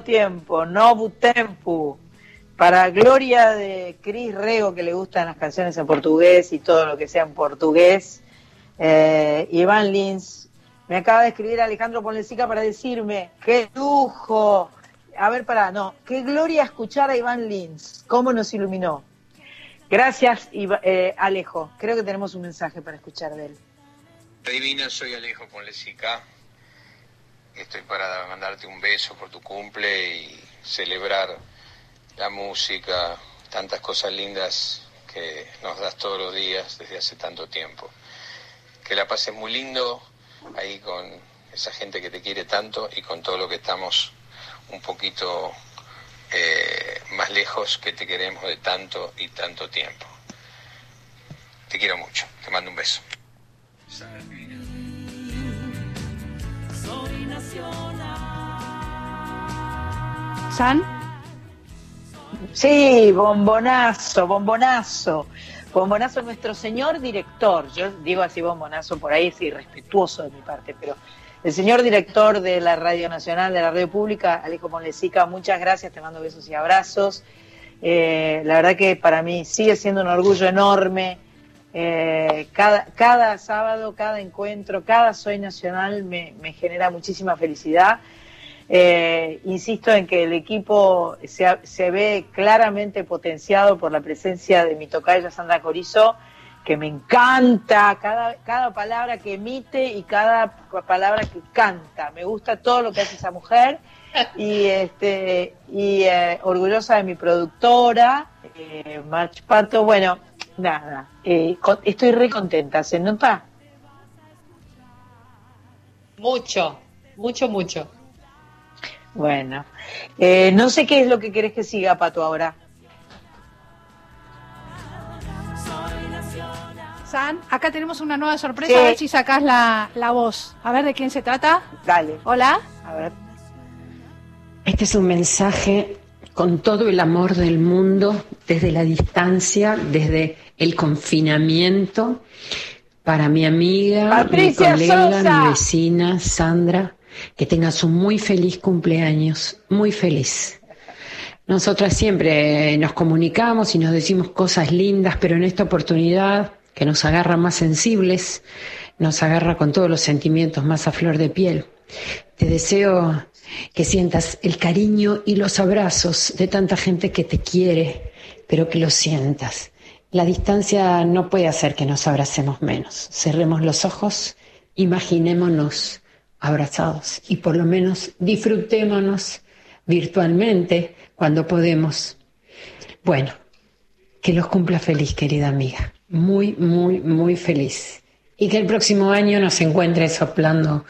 Tiempo, Novu Tempo, para gloria de Cris Rego, que le gustan las canciones en portugués y todo lo que sea en portugués. Eh, Iván Lins, me acaba de escribir Alejandro Ponlecica para decirme, qué lujo. A ver, para, no, qué gloria escuchar a Iván Lins, cómo nos iluminó. Gracias, eh, Alejo. Creo que tenemos un mensaje para escuchar de él. Divina, soy Alejo Ponlesica. Estoy para mandarte un beso por tu cumple y celebrar la música, tantas cosas lindas que nos das todos los días desde hace tanto tiempo. Que la pases muy lindo ahí con esa gente que te quiere tanto y con todo lo que estamos un poquito eh, más lejos que te queremos de tanto y tanto tiempo. Te quiero mucho, te mando un beso. ¿San? Sí, bombonazo, bombonazo. Bombonazo nuestro señor director. Yo digo así bombonazo por ahí, es irrespetuoso de mi parte, pero el señor director de la Radio Nacional, de la Radio Pública, Alejo Monlesica, muchas gracias, te mando besos y abrazos. Eh, la verdad que para mí sigue siendo un orgullo enorme. Eh, cada, cada sábado, cada encuentro, cada Soy Nacional me genera muchísima felicidad. Eh, insisto en que el equipo se, se ve claramente potenciado por la presencia de mi tocaya Sandra Corizo, que me encanta cada, cada palabra que emite y cada palabra que canta. Me gusta todo lo que hace esa mujer y, este, y eh, orgullosa de mi productora, eh, March Pato. Bueno, nada, eh, con- estoy re contenta, ¿se nota? Mucho, mucho, mucho. Bueno, eh, no sé qué es lo que querés que siga, Pato, ahora. San, acá tenemos una nueva sorpresa, Sí. a ver si sacás la, la voz. A ver de quién se trata. Dale. Hola. A ver. Este es un mensaje con todo el amor del mundo, desde la distancia, desde el confinamiento, para mi amiga, Patricia mi colega, Sosa. mi vecina, Sandra, que tengas un muy feliz cumpleaños, muy feliz. Nosotras siempre nos comunicamos y nos decimos cosas lindas, pero en esta oportunidad que nos agarra más sensibles, nos agarra con todos los sentimientos más a flor de piel. Te deseo que sientas el cariño y los abrazos de tanta gente que te quiere, pero que lo sientas. La distancia no puede hacer que nos abracemos menos. Cerremos los ojos, imaginémonos abrazados y por lo menos disfrutémonos virtualmente cuando podemos. Bueno, que los cumpla feliz, querida amiga. muy, muy, muy feliz. Y que el próximo año nos encuentre soplando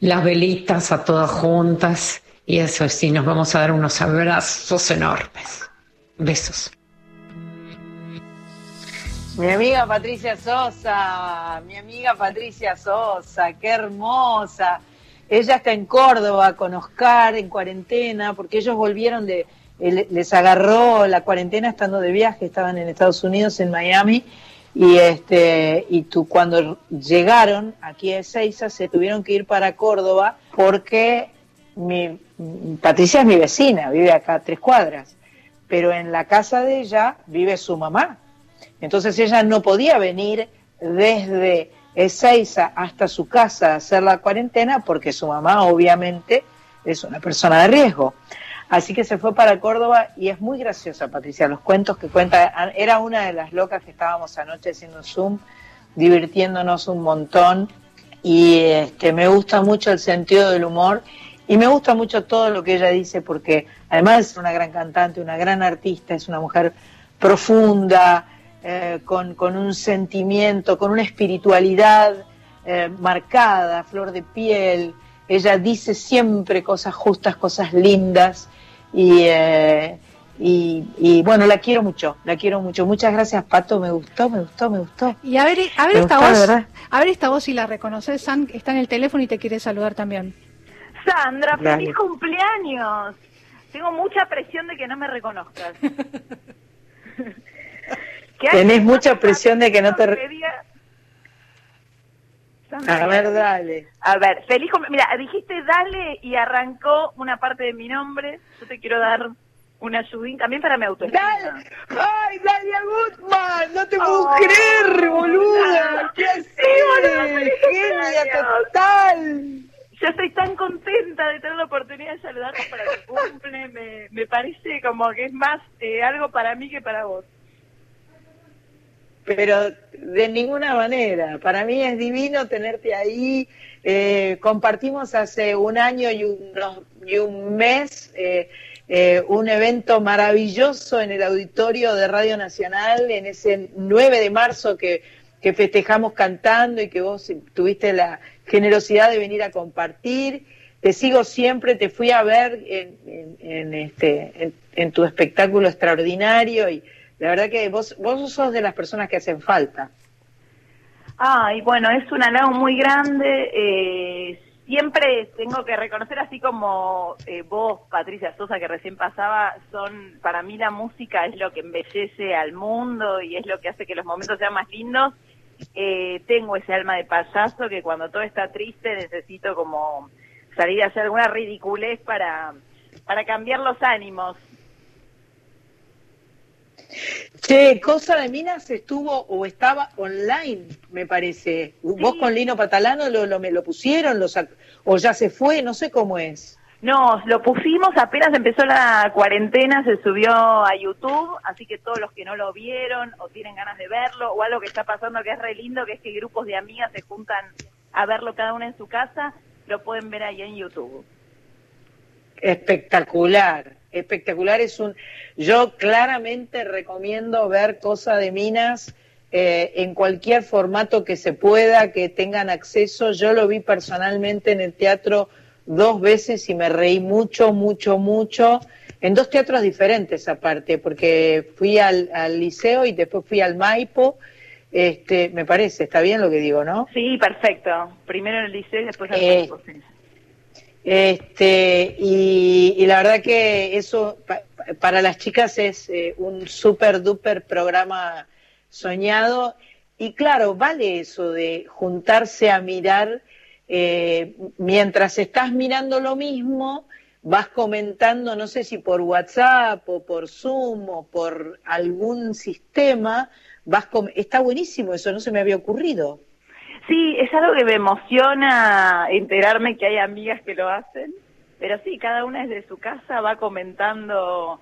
las velitas a todas juntas. Y eso sí, nos vamos a dar unos abrazos enormes. Besos. Mi amiga Patricia Sosa, mi amiga Patricia Sosa, qué hermosa. Ella está en Córdoba con Oscar en cuarentena, porque ellos volvieron de, les agarró la cuarentena estando de viaje, estaban en Estados Unidos, en Miami, y este, y tú cuando llegaron aquí a Ezeiza se tuvieron que ir para Córdoba porque mi, Patricia es mi vecina, vive acá a tres cuadras, pero en la casa de ella vive su mamá. Entonces ella no podía venir desde Ezeiza hasta su casa a hacer la cuarentena porque su mamá obviamente es una persona de riesgo. Así que se fue para Córdoba y es muy graciosa, Patricia, los cuentos que cuenta. Era una de las locas que estábamos anoche haciendo Zoom, divirtiéndonos un montón y este, me gusta mucho el sentido del humor y me gusta mucho todo lo que ella dice porque además es una gran cantante, una gran artista, es una mujer profunda, eh, con, con un sentimiento, con una espiritualidad eh, marcada, flor de piel. Ella dice siempre cosas justas, cosas lindas y, eh, y, y, bueno, la quiero mucho, la quiero mucho. Muchas gracias, Pato, me gustó, me gustó, me gustó. Y a ver, a ver Me esta gustó, voz, a ver esta voz si la reconoces, San, está en el teléfono y te quiere saludar también. Sandra, feliz cumpleaños. Tengo mucha presión de que no me reconozcas. Tenés mucha presión de que no te... A ver, dale. A ver, feliz Mira, dijiste dale y arrancó una parte de mi nombre. Yo te quiero dar una ayudín también para mi autoestima. ¡Dale! ¡Ay, Dalia Gutman! ¡No te puedo Oh, creer, boluda! ¿Qué haces? Sí, boluda, feliz ¡Genia total! Yo estoy tan contenta de tener la oportunidad de saludarte para tu cumple. Me, me parece como que es más eh, algo para mí que para vos. Pero de ninguna manera. Para mí es divino tenerte ahí. Eh, compartimos hace un año y, unos- y un mes eh, eh, un evento maravilloso en el auditorio de Radio Nacional, en ese 9 de marzo que, que festejamos cantando y que vos tuviste la generosidad de venir a compartir. Te sigo siempre, te fui a ver en, en- en este, en, en tu espectáculo extraordinario y la verdad que vos, vos sos de las personas que hacen falta. Ay, bueno, es un halago muy grande. eh, siempre tengo que reconocer, así como eh, vos, Patricia Sosa, que recién pasaba, son para mí la música es lo que embellece al mundo y es lo que hace que los momentos sean más lindos. Eh, tengo ese alma de payaso que cuando todo está triste necesito como salir a hacer alguna ridiculez para, para cambiar los ánimos. Che, Cosa de Minas estuvo o estaba online, me parece. Vos con Lino Patalano lo, lo, me lo pusieron lo sac- o ya se fue, no sé cómo es. No, lo pusimos apenas empezó la cuarentena, se subió a YouTube, así que todos los que no lo vieron o tienen ganas de verlo, o algo que está pasando que es re lindo, que es que grupos de amigas se juntan a verlo cada una en su casa, lo pueden ver ahí en YouTube. Espectacular, espectacular. Es un, yo claramente recomiendo ver Cosa de Minas eh, en cualquier formato que se pueda, que tengan acceso. Yo lo vi personalmente en el teatro dos veces y me reí mucho, mucho, mucho. En dos teatros diferentes aparte, porque fui al, al liceo y después fui al Maipo. Este, me parece, está bien lo que digo, ¿no? Sí, perfecto. Primero en el liceo y después al Eh, campo, sí. Este, y, la verdad que eso pa- para las chicas es eh, un super duper programa soñado. Y claro, vale eso de juntarse a mirar, eh, mientras estás mirando lo mismo, vas comentando, no sé si por WhatsApp o por Zoom o por algún sistema, vas com- está buenísimo eso, no se me había ocurrido. Sí, es algo que me emociona enterarme que hay amigas que lo hacen, pero sí, cada una desde su casa va comentando,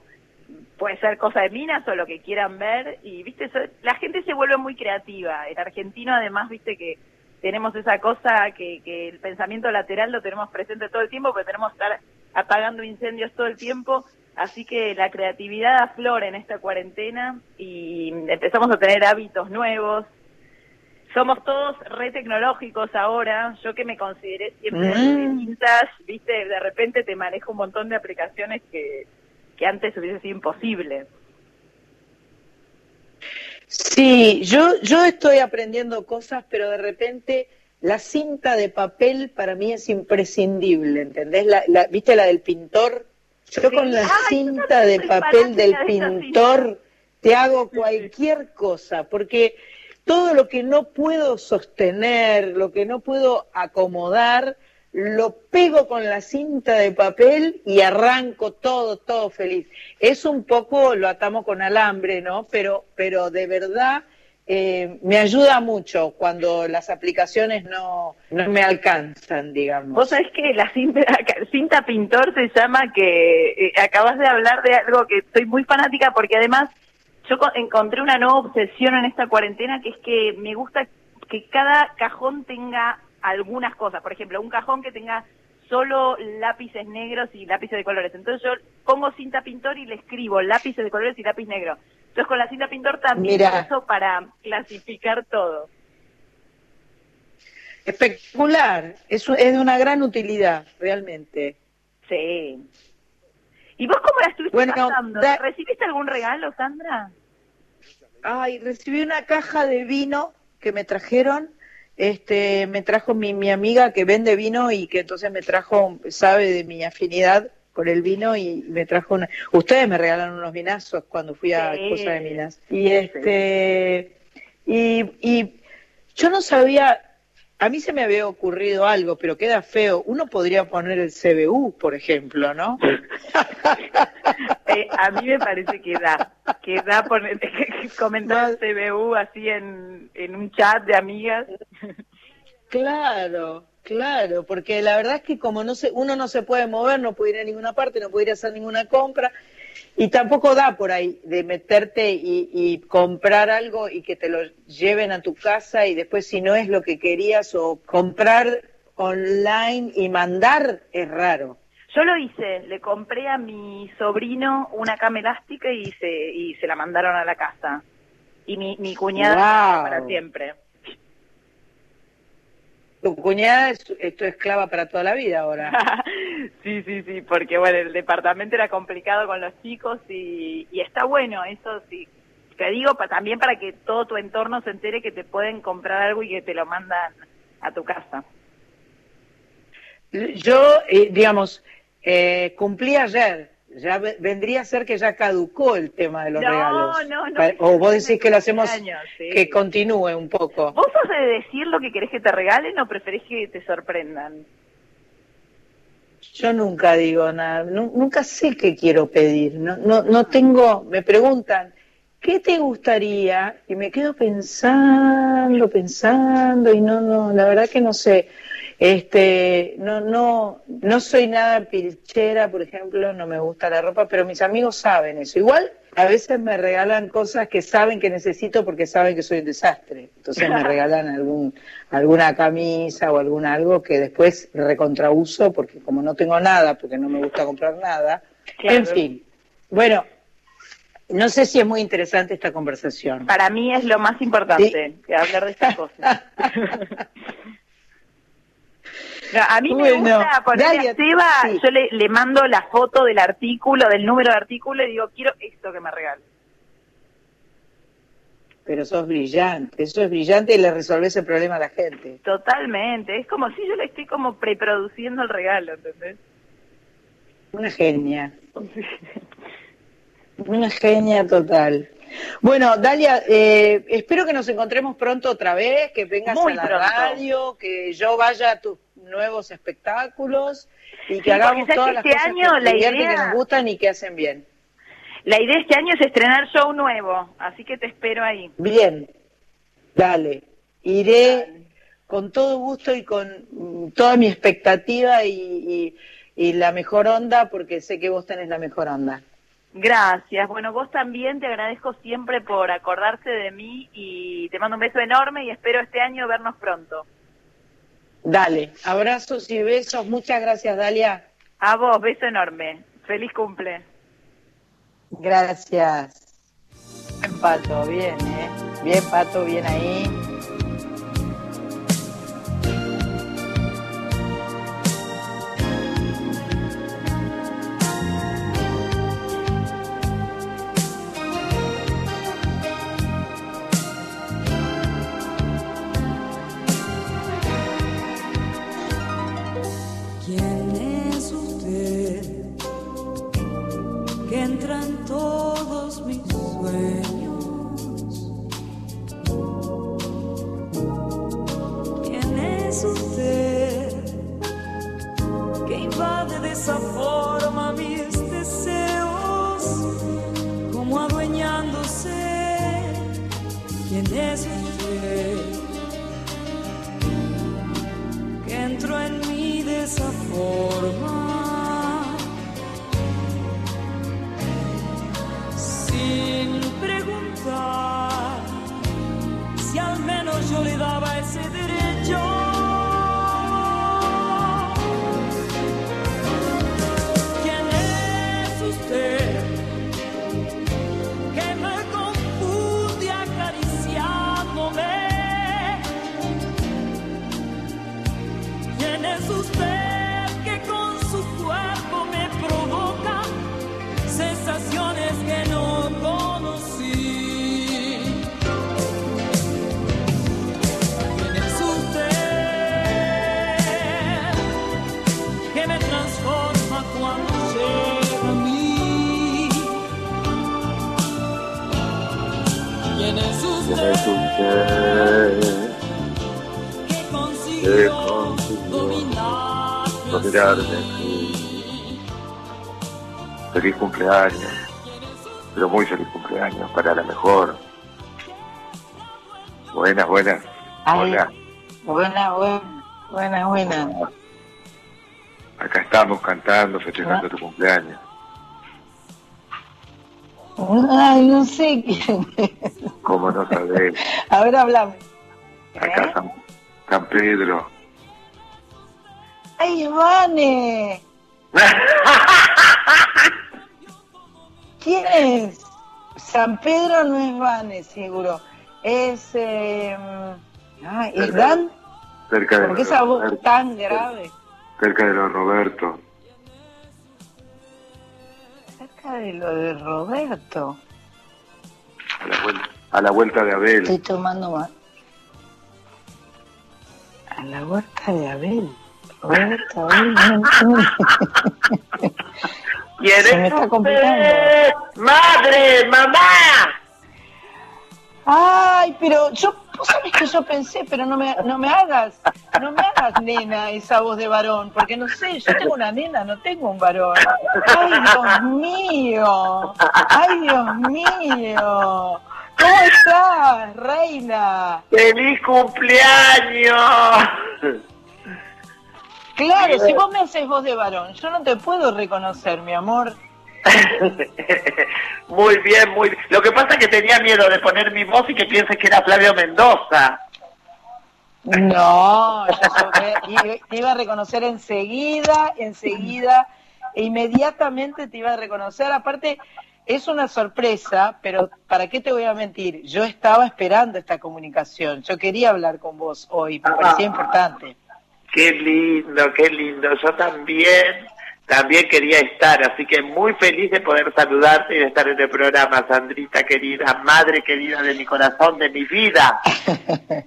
puede ser cosa de minas o lo que quieran ver, y viste, la gente se vuelve muy creativa. El argentino además, viste que tenemos esa cosa que, que el pensamiento lateral lo tenemos presente todo el tiempo, porque tenemos que estar apagando incendios todo el tiempo, Así que la creatividad aflora en esta cuarentena y empezamos a tener hábitos nuevos. Somos todos re tecnológicos ahora. Yo que me consideré siempre Mm. vintage, viste, de repente te manejo un montón de aplicaciones que, que antes hubiese sido imposible. Sí, yo, yo estoy aprendiendo cosas, pero de repente la cinta de papel para mí es imprescindible, ¿entendés? La, la- ¿Viste la del pintor? Yo con la cinta de papel del de pintor te hago cualquier cosa, porque todo lo que no puedo sostener, lo que no puedo acomodar, lo pego con la cinta de papel y arranco todo, todo feliz. Es un poco, lo atamos con alambre, ¿no? Pero, pero de verdad eh, me ayuda mucho cuando las aplicaciones no, no me alcanzan, digamos. Vos sabés que la cinta, cinta pintor se llama que eh, acabas de hablar de algo que soy muy fanática porque además yo co- encontré una nueva obsesión en esta cuarentena que es que me gusta que cada cajón tenga algunas cosas. Por ejemplo, un cajón que tenga solo lápices negros y lápices de colores. Entonces yo pongo cinta pintor y le escribo lápices de colores y lápiz negro. Entonces con la cinta pintor también Mirá. uso para clasificar todo. Espectacular, es, es de una gran utilidad, realmente. Sí. ¿Y vos cómo la estuviste Bueno, pasando? da- ¿Recibiste algún regalo, Sandra? Ay, recibí una caja de vino que me trajeron. Este, me trajo mi, mi amiga que vende vino y que entonces me trajo, sabe de mi afinidad por el vino y me trajo una. Ustedes me regalaron unos vinazos cuando fui a Sí. Cosa de Minas. Y este, y, y yo no sabía, a mí se me había ocurrido algo, pero queda feo. Uno podría poner el CBU, por ejemplo, ¿no? Eh, a mí me parece que da, que da poner, comentar CBU así en, en un chat de amigas. Claro, claro, porque la verdad es que como no se, uno no se puede mover, no puede ir a ninguna parte, no puede ir a hacer ninguna compra y tampoco da por ahí de meterte y, y comprar algo y que te lo lleven a tu casa y después si no es lo que querías o comprar online y mandar es raro. Yo lo hice, le compré a mi sobrino una cama elástica y se, y se la mandaron a la casa. Y mi, mi cuñada Wow. para siempre. Tu cuñada es, es tu esclava para toda la vida ahora. sí, sí, sí, porque bueno, el departamento era complicado con los chicos y, y está bueno, eso sí. Te digo pa- también para que todo tu entorno se entere que te pueden comprar algo y que te lo mandan a tu casa. Yo, eh, digamos, eh, cumplí ayer. Ya ve- vendría a ser que ya caducó el tema de los No, regalos. no, no. O vos decís que lo hacemos, Años, sí. que continúe un poco. ¿Vos sos de decir lo que querés que te regalen o preferís que te sorprendan? Yo nunca digo nada, nu- nunca sé qué quiero pedir. No, no, no tengo, me preguntan, ¿qué te gustaría? Y me quedo pensando, pensando y no, no, la verdad que no sé. Este, no, no, no soy nada pilchera, por ejemplo, no me gusta la ropa, pero mis amigos saben eso. Igual a veces me regalan cosas que saben que necesito porque saben que soy un desastre. Entonces me regalan algún, alguna camisa o algún algo que después recontrauso porque como no tengo nada, porque no me gusta comprar nada. Claro. En fin. Bueno, no sé si es muy interesante esta conversación. Para mí es lo más importante, que hablar de estas cosas. No, a mí me Bueno, gusta ponerle a Seba, sí. yo le, le mando la foto del artículo, del número de artículo y digo, quiero esto que me regale. Pero sos brillante, eso es brillante y le resolvés el problema a la gente. Totalmente, es como si yo le estoy como preproduciendo el regalo, ¿entendés? Una genia. Una genia total. Bueno, Dalia, eh, espero que nos encontremos pronto otra vez, que vengas Muy a la pronto. radio, que yo vaya a tus nuevos espectáculos y que Sí, hagamos todas que las este cosas año que, la idea- que nos gustan y que hacen bien. La idea este año es estrenar show nuevo, así que te espero ahí. Bien, dale. Iré con todo gusto y con mm, toda mi expectativa y, y- y la mejor onda, porque sé que vos tenés la mejor onda. Gracias. Bueno, vos también te agradezco siempre por acordarse de mí y te mando un beso enorme y espero este año vernos pronto. Dale, abrazos y besos. Muchas gracias, Dalia. A vos, beso enorme. Feliz cumple. Gracias. Bien, Pato, bien, ¿eh? Bien, Pato, bien ahí. Invade de es usted que consiguió dominar Dominarme. Feliz cumpleaños. Pero muy feliz cumpleaños para la mejor. Buenas, buenas. Ay, Hola. Buena, buena, buena, buena. Acá estamos cantando, festejando tu cumpleaños. Ay, no sé quién es. ¿Cómo no sabés? A ver, hablame. Acá San, San Pedro. ¡Ay, Vane! ¿Quién es? San Pedro no es Vane, seguro. Es. Eh, ah, ¿Es Dan? Cerca de ¿Por qué esa voz Roberto. tan grave? Cerca de los Roberto. Cerca de lo de Roberto. A la vuelta, a la vuelta de Abel. Estoy tomando más. A la huerta de Abel. Roberto, Abel. no, no. ¿Quién Se me es está complicando. ¡Madre! ¡Mamá! Ay, pero yo, vos sabés que yo pensé, pero no me, no me hagas, no me hagas nena esa voz de varón, porque no sé, yo tengo una nena, no tengo un varón. Ay, Dios mío, ay, Dios mío. ¿Cómo estás, reina? ¡Feliz cumpleaños! Claro, si vos me haces voz de varón, yo no te puedo reconocer, mi amor. Muy bien, muy bien. Lo que pasa es que tenía miedo de poner mi voz y que pienses que era Flavio Mendoza. No, yo y- te iba a reconocer enseguida, enseguida, e inmediatamente te iba a reconocer. Aparte, es una sorpresa, pero ¿para qué te voy a mentir? Yo estaba esperando esta comunicación. Yo quería hablar con vos hoy, me parecía importante. Qué lindo, qué lindo. Yo también, también quería estar, así que muy feliz de poder saludarte y de estar en el programa, Sandrita querida, madre querida de mi corazón, de mi vida.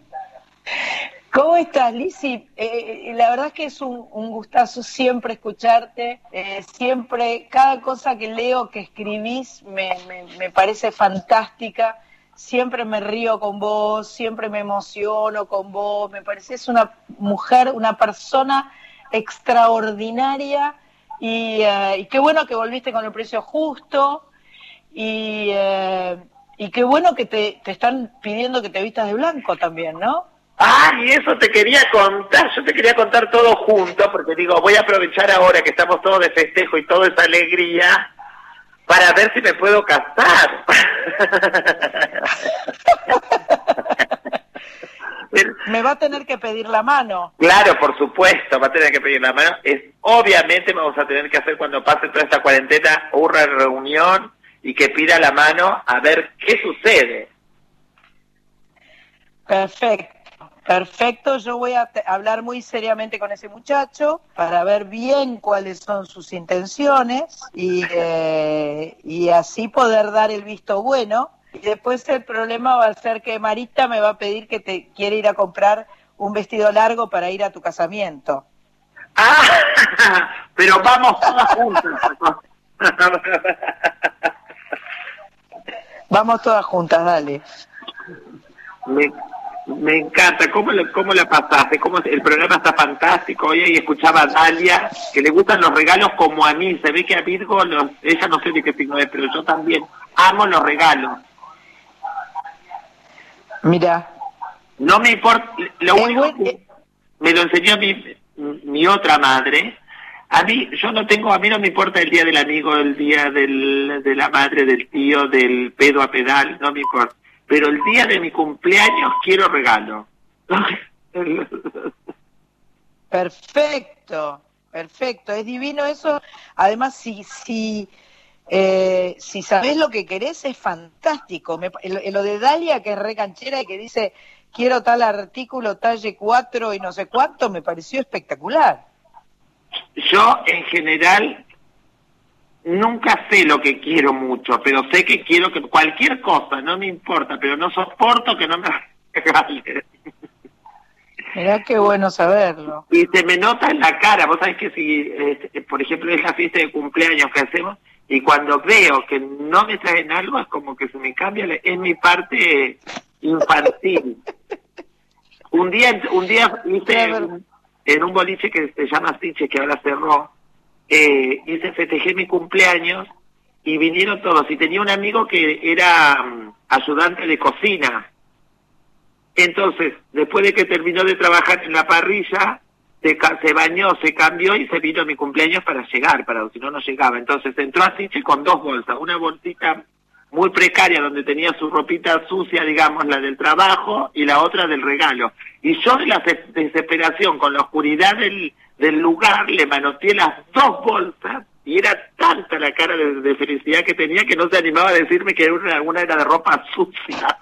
¿Cómo estás, Lizzy? Eh, la verdad es que es un, gustazo siempre escucharte, eh, siempre, cada cosa que leo, que escribís, me, parece fantástica, siempre me río con vos, siempre me emociono con vos, me pareces una mujer, una persona extraordinaria. Y, eh, qué bueno que volviste con el precio justo. Y, eh, y qué bueno que te, te están pidiendo que te vistas de blanco también, ¿no? Ay, eso te quería contar, yo te quería contar todo junto, porque digo, voy a aprovechar ahora que estamos todos de festejo y toda esa alegría para ver si me puedo casar. Me va a tener que pedir la mano. Claro, por supuesto, va a tener que pedir la mano. Es, obviamente vamos a tener que hacer cuando pase toda esta cuarentena una reunión y que pida la mano a ver qué sucede. Perfecto, perfecto. Yo voy a hablar muy seriamente con ese muchacho para ver bien cuáles son sus intenciones y, eh, y así poder dar el visto bueno. Y después el problema va a ser que Marita me va a pedir que te quiere ir a comprar un vestido largo para ir a tu casamiento. Pero vamos todas juntas. Vamos todas juntas, dale. Me, me encanta. ¿Cómo, le- ¿Cómo la pasaste? ¿Cómo, el programa está fantástico. Oye, y escuchaba a Dalia, que le gustan los regalos como a mí. Se ve que a Virgo, los, ella no sé de qué signo es, pero yo también amo los regalos. Mira. No me importa. Lo único que me lo enseñó mi, mi otra madre. A mí, yo no tengo, a mí no me importa el día del amigo, el día del, de la madre, del tío, del pedo a pedal, no me importa. Pero el día de mi cumpleaños quiero regalo. Perfecto, perfecto, es divino eso. Además, si, si, eh, si sabés lo que querés, es fantástico. Me, lo, lo de Dalia, que es re canchera y que dice, quiero tal artículo, talle 4 y no sé cuánto, me pareció espectacular. Yo, en general, nunca sé lo que quiero mucho, pero sé que quiero que cualquier cosa, no me importa, pero no soporto que no me regalen. Mirá qué bueno saberlo. Y se me nota en la cara, vos sabés que si, eh, por ejemplo, es la fiesta de cumpleaños que hacemos, y cuando veo que no me traen algo, es como que se me cambia, la- es mi parte infantil. un día, un día hice en un boliche que se llama Siche, que ahora cerró, eh, hice, festejé mi cumpleaños, y vinieron todos, y tenía un amigo que era mm, ayudante de cocina, entonces, después de que terminó de trabajar en la parrilla, se, se bañó, se cambió y se vino a mi cumpleaños para llegar, para si no, no llegaba. Entonces entró a Siche con dos bolsas, una bolsita muy precaria donde tenía su ropita sucia, digamos, la del trabajo, y la otra del regalo. Y yo de la des- desesperación, con la oscuridad del, del lugar, le manoteé las dos bolsas, y era tanta la cara de, de felicidad que tenía que no se animaba a decirme que una, una era de ropa sucia.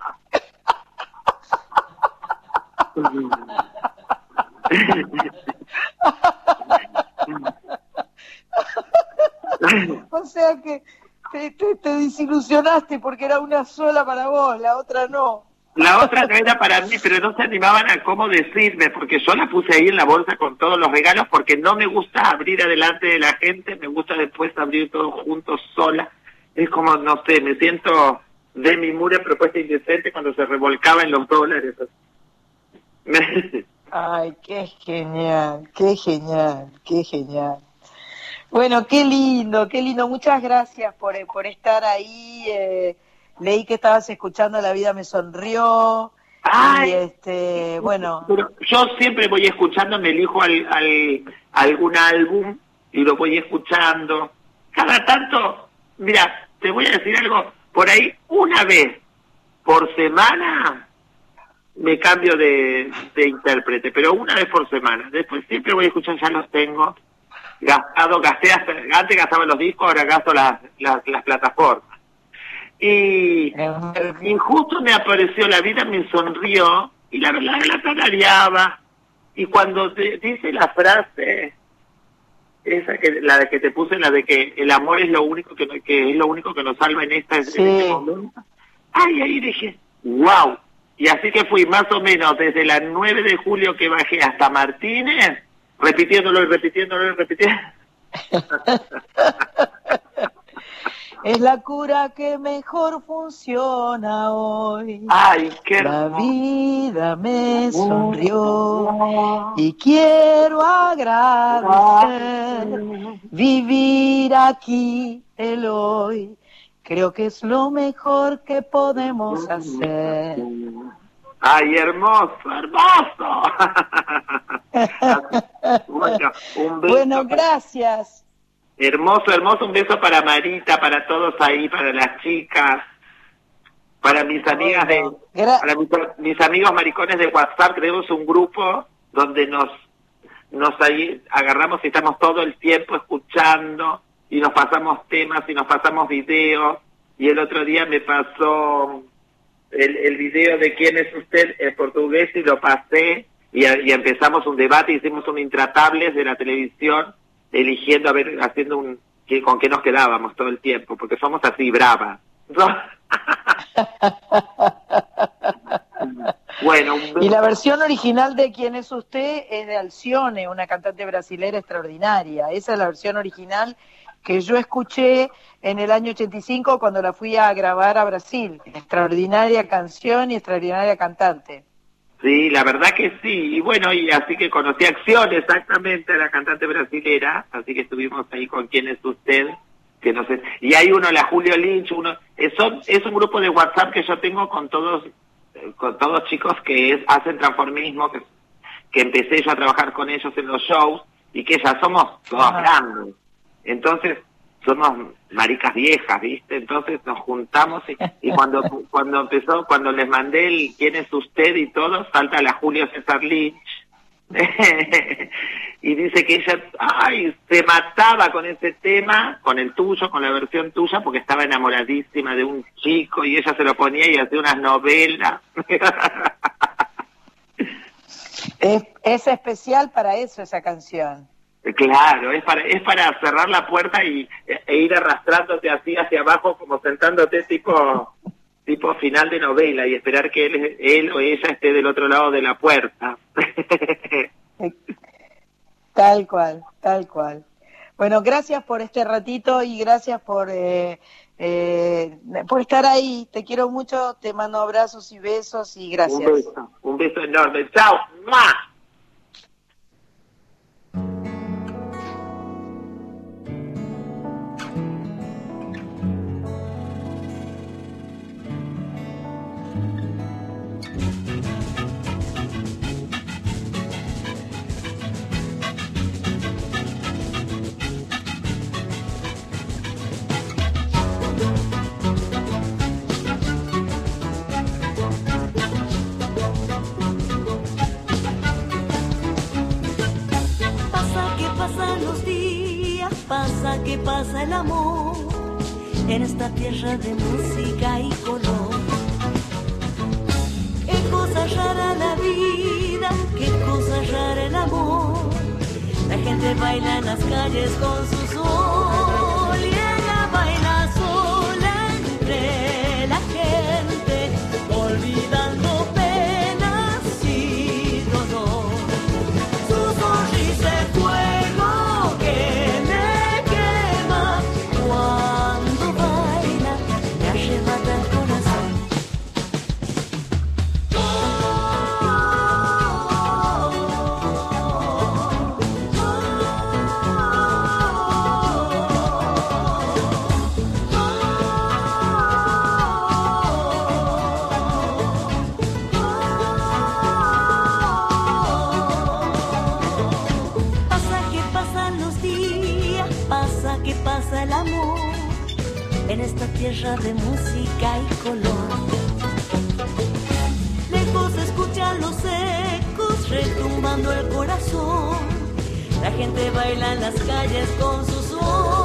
O sea que te, te, te desilusionaste porque era una sola para vos, la otra no. La otra no era para mí, pero no se animaban a cómo decirme, porque yo la puse ahí en la bolsa con todos los regalos, porque no me gusta abrir adelante de la gente, me gusta después abrir todo juntos sola. Es como, no sé, me siento de mi mura propuesta indecente cuando se revolcaba en los dólares. Ay, qué genial, qué genial, qué genial. Bueno, qué lindo, qué lindo. Muchas gracias por, eh, por estar ahí. eh, leí que estabas escuchando La vida me sonrió. Y este, bueno, Pero yo siempre voy escuchando, me elijo al, al- algún álbum y lo voy escuchando. Cada tanto, mira, te voy a decir algo, por ahí una vez por semana me cambio de, de intérprete, pero una vez por semana. Después siempre voy a escuchar, ya los tengo gastado, gasté hasta, antes gastaba los discos, ahora gasto las, las, las plataformas. Y, y justo me apareció la vida, me sonrió y la verdad la tarareaba. Y cuando te dice la frase, esa que la de que te puse, la de que el amor es lo único que, que es lo único que nos salva en esta en este momento. Ay, ahí dije, wow. Y así que fui más o menos desde la 9 de julio que bajé hasta Martínez, repitiéndolo y repitiéndolo y repitiendo. es la cura que mejor funciona hoy. Ay, qué La vida me sonrió y quiero agradecer vivir aquí el hoy. Creo que es lo mejor que podemos hacer. Ay, hermoso, hermoso. bueno, un beso. Bueno, gracias. Hermoso, hermoso, un beso para Marita, para todos ahí, para las chicas, para mis amigas de, para mis, mis amigos maricones de WhatsApp, tenemos un grupo donde nos, nos ahí agarramos y estamos todo el tiempo escuchando y nos pasamos temas y nos pasamos videos y el otro día me pasó el, el video de quién es usted en portugués y lo pasé y, y empezamos un debate, hicimos un intratables de la televisión, eligiendo, a ver, haciendo un, con qué nos quedábamos todo el tiempo, porque somos así bravas. bueno, un- Y la versión original de quién es usted es de Alcione, una cantante brasilera extraordinaria. Esa es la versión original que yo escuché en el año 85 cuando la fui a grabar a Brasil. Extraordinaria canción y extraordinaria cantante. Sí, la verdad que sí. Y bueno, y así que conocí Acción, exactamente, a la cantante brasilera. Así que estuvimos ahí con quién es usted. que no sé. Y hay uno, la Julio Lynch, uno. Es, son- es un grupo de WhatsApp que yo tengo con todos eh, con todos chicos que es- hacen transformismo, que, que empecé yo a trabajar con ellos en los shows y que ya somos todos Ajá. grandes. Entonces, somos maricas viejas, ¿viste? Entonces nos juntamos y, cuando cuando empezó, cuando les mandé el quién es usted y todo, salta la Julio César Lynch y dice que ella ay se mataba con ese tema, con el tuyo, con la versión tuya, porque estaba enamoradísima de un chico y ella se lo ponía y hacía unas novelas. Es especial para eso esa canción. Claro, es para, es para cerrar la puerta y, e ir arrastrándote así hacia abajo, como sentándote tipo, tipo final de novela y esperar que él, él o ella esté del otro lado de la puerta. Tal cual, tal cual. Bueno, gracias por este ratito y gracias por, eh, eh, por estar ahí. Te quiero mucho, te mando abrazos y besos y gracias. Un beso, un beso enorme. Chao. ¡Mua! Pasan los días, pasa que pasa el amor en esta tierra de música y color. Qué cosa rara la vida, qué cosa rara el amor. La gente baila en las calles con su tierra de música y color. Lejos escuchan los ecos retumbando el corazón. La gente baila en las calles con su sol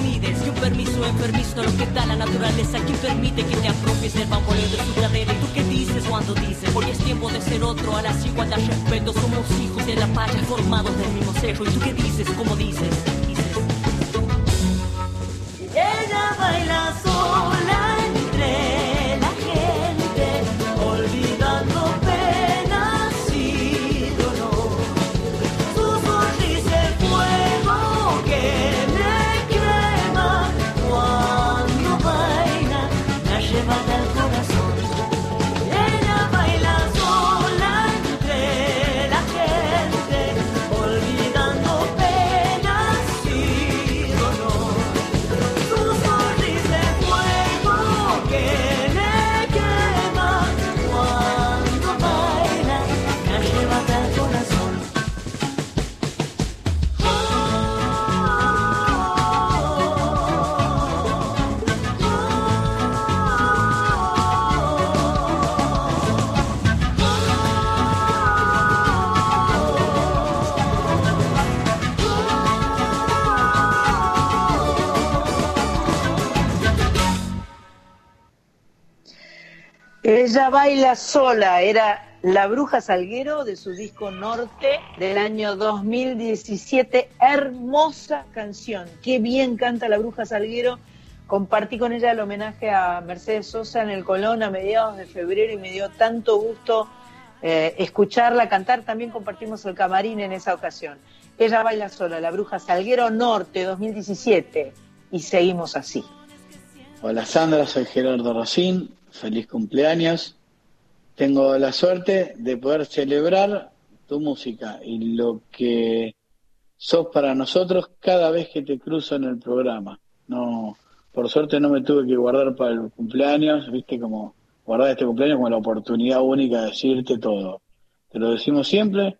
Y un permiso enfermizo, lo que da la naturaleza. ¿Quién permite que te apropies del bamboleo de su cadera? ¿Y tú qué dices cuando dices? Hoy es tiempo de ser otro, a las igualdad respeto. Somos hijos de la paya, formados del mismo cerro. ¿Y tú qué dices? ¿Cómo dices? Baila sola, era La Bruja Salguero de su disco Norte del año 2017. Hermosa canción. Qué bien canta La Bruja Salguero. Compartí con ella el homenaje a Mercedes Sosa en el Colón a mediados de febrero y me dio tanto gusto eh, escucharla cantar. También compartimos el camarín en esa ocasión. Ella baila sola, La Bruja Salguero Norte 2017. Y seguimos así. Hola Sandra, soy Gerardo Rocín, feliz cumpleaños. Tengo la suerte de poder celebrar tu música y lo que sos para nosotros cada vez que te cruzo en el programa. No, por suerte no me tuve que guardar para el cumpleaños, viste como guardar este cumpleaños como la oportunidad única de decirte todo. Te lo decimos siempre,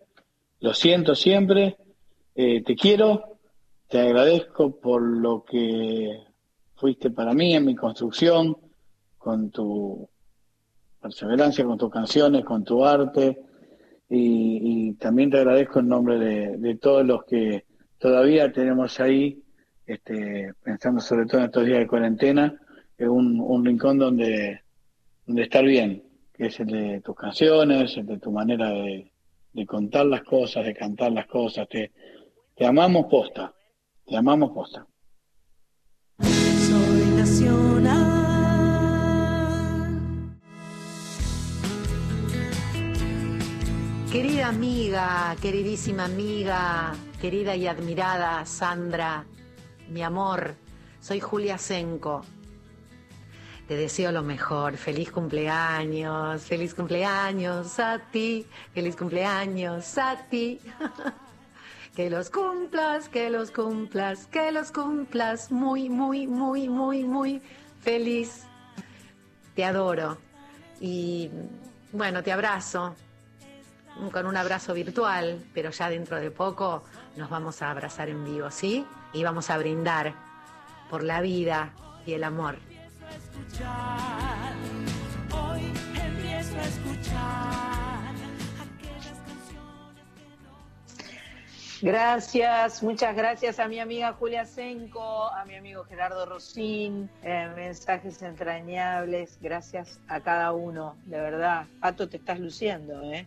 lo siento siempre, eh, te quiero, te agradezco por lo que fuiste para mí en mi construcción, con tu perseverancia, con tus canciones, con tu arte, y, también te agradezco en nombre de, de todos los que todavía tenemos ahí, este, pensando sobre todo en estos días de cuarentena, un, un rincón donde, donde estar bien, que es el de tus canciones, el de tu manera de, de contar las cosas, de cantar las cosas, te, te amamos posta, te amamos posta. Querida amiga, queridísima amiga, querida y admirada Sandra, mi amor, soy Julia Senco. Te deseo lo mejor, feliz cumpleaños, feliz cumpleaños a ti, feliz cumpleaños a ti. Que los cumplas, que los cumplas, que los cumplas muy, muy, muy, muy, muy feliz. Te adoro. Y bueno, te abrazo con un abrazo virtual, pero ya dentro de poco nos vamos a abrazar en vivo, ¿sí? Y vamos a brindar por la vida y el amor. Gracias, muchas gracias a mi amiga Julia Senco, a mi amigo Gerardo Rosín, eh, mensajes entrañables, gracias a cada uno, de verdad. Pato, te estás luciendo, ¿eh?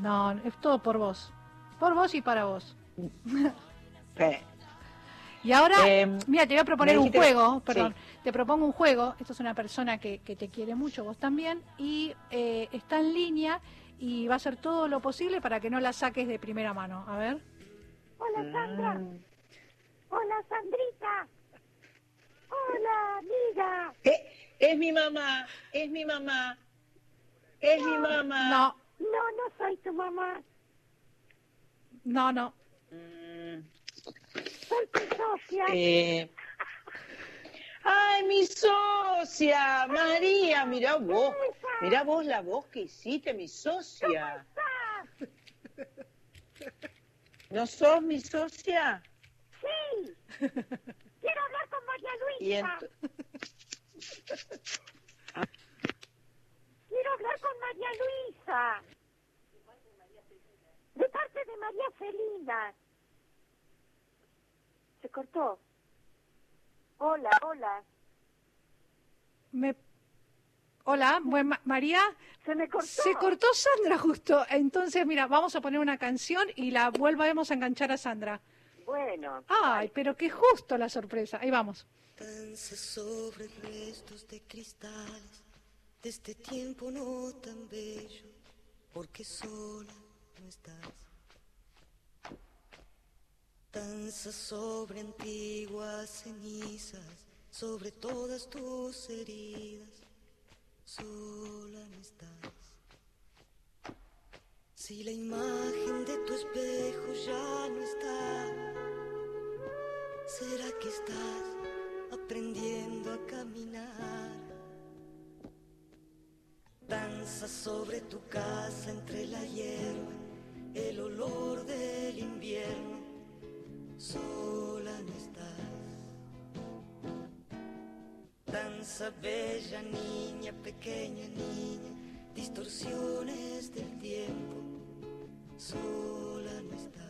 No, es todo por vos. Por vos y para vos. Eh, Y ahora, Eh, mira, te voy a proponer un juego, sí. perdón, te propongo un juego, esto es una persona que, que te quiere mucho, vos también, y eh, está en línea y va a hacer todo lo posible para que no la saques de primera mano. A ver. Hola Sandra. Mm. Hola Sandrita. Hola amiga. Eh, es mi mamá, es mi mamá, es mi mamá. No, No, no soy tu mamá. no, no. Soy tu socia. Eh, ¡Ay, mi socia! María, mira vos, mira vos la voz que hiciste, mi socia. ¿No sos mi socia? Sí. Quiero hablar con María Y Luisa. ent- Quiero hablar con María Luisa. De parte de María Felina. Se cortó. Hola, hola. Me... Hola, buen Ma- María. Se me cortó. Se cortó Sandra justo. Entonces, mira, vamos a poner una canción y la volvemos a enganchar a Sandra. Bueno. Ay, pero qué justo la sorpresa. Ahí vamos. Danza sobre restos de cristales de este tiempo no tan bello, porque sola no estás. Danza sobre antiguas cenizas, sobre todas tus heridas, sola no estás. Si la imagen de tu espejo ya no está, ¿será que estás aprendiendo a caminar? Danza sobre tu casa entre la hierba, el olor del invierno, sola no estás. Danza bella, niña, pequeña niña, distorsiones del tiempo, sola no estás.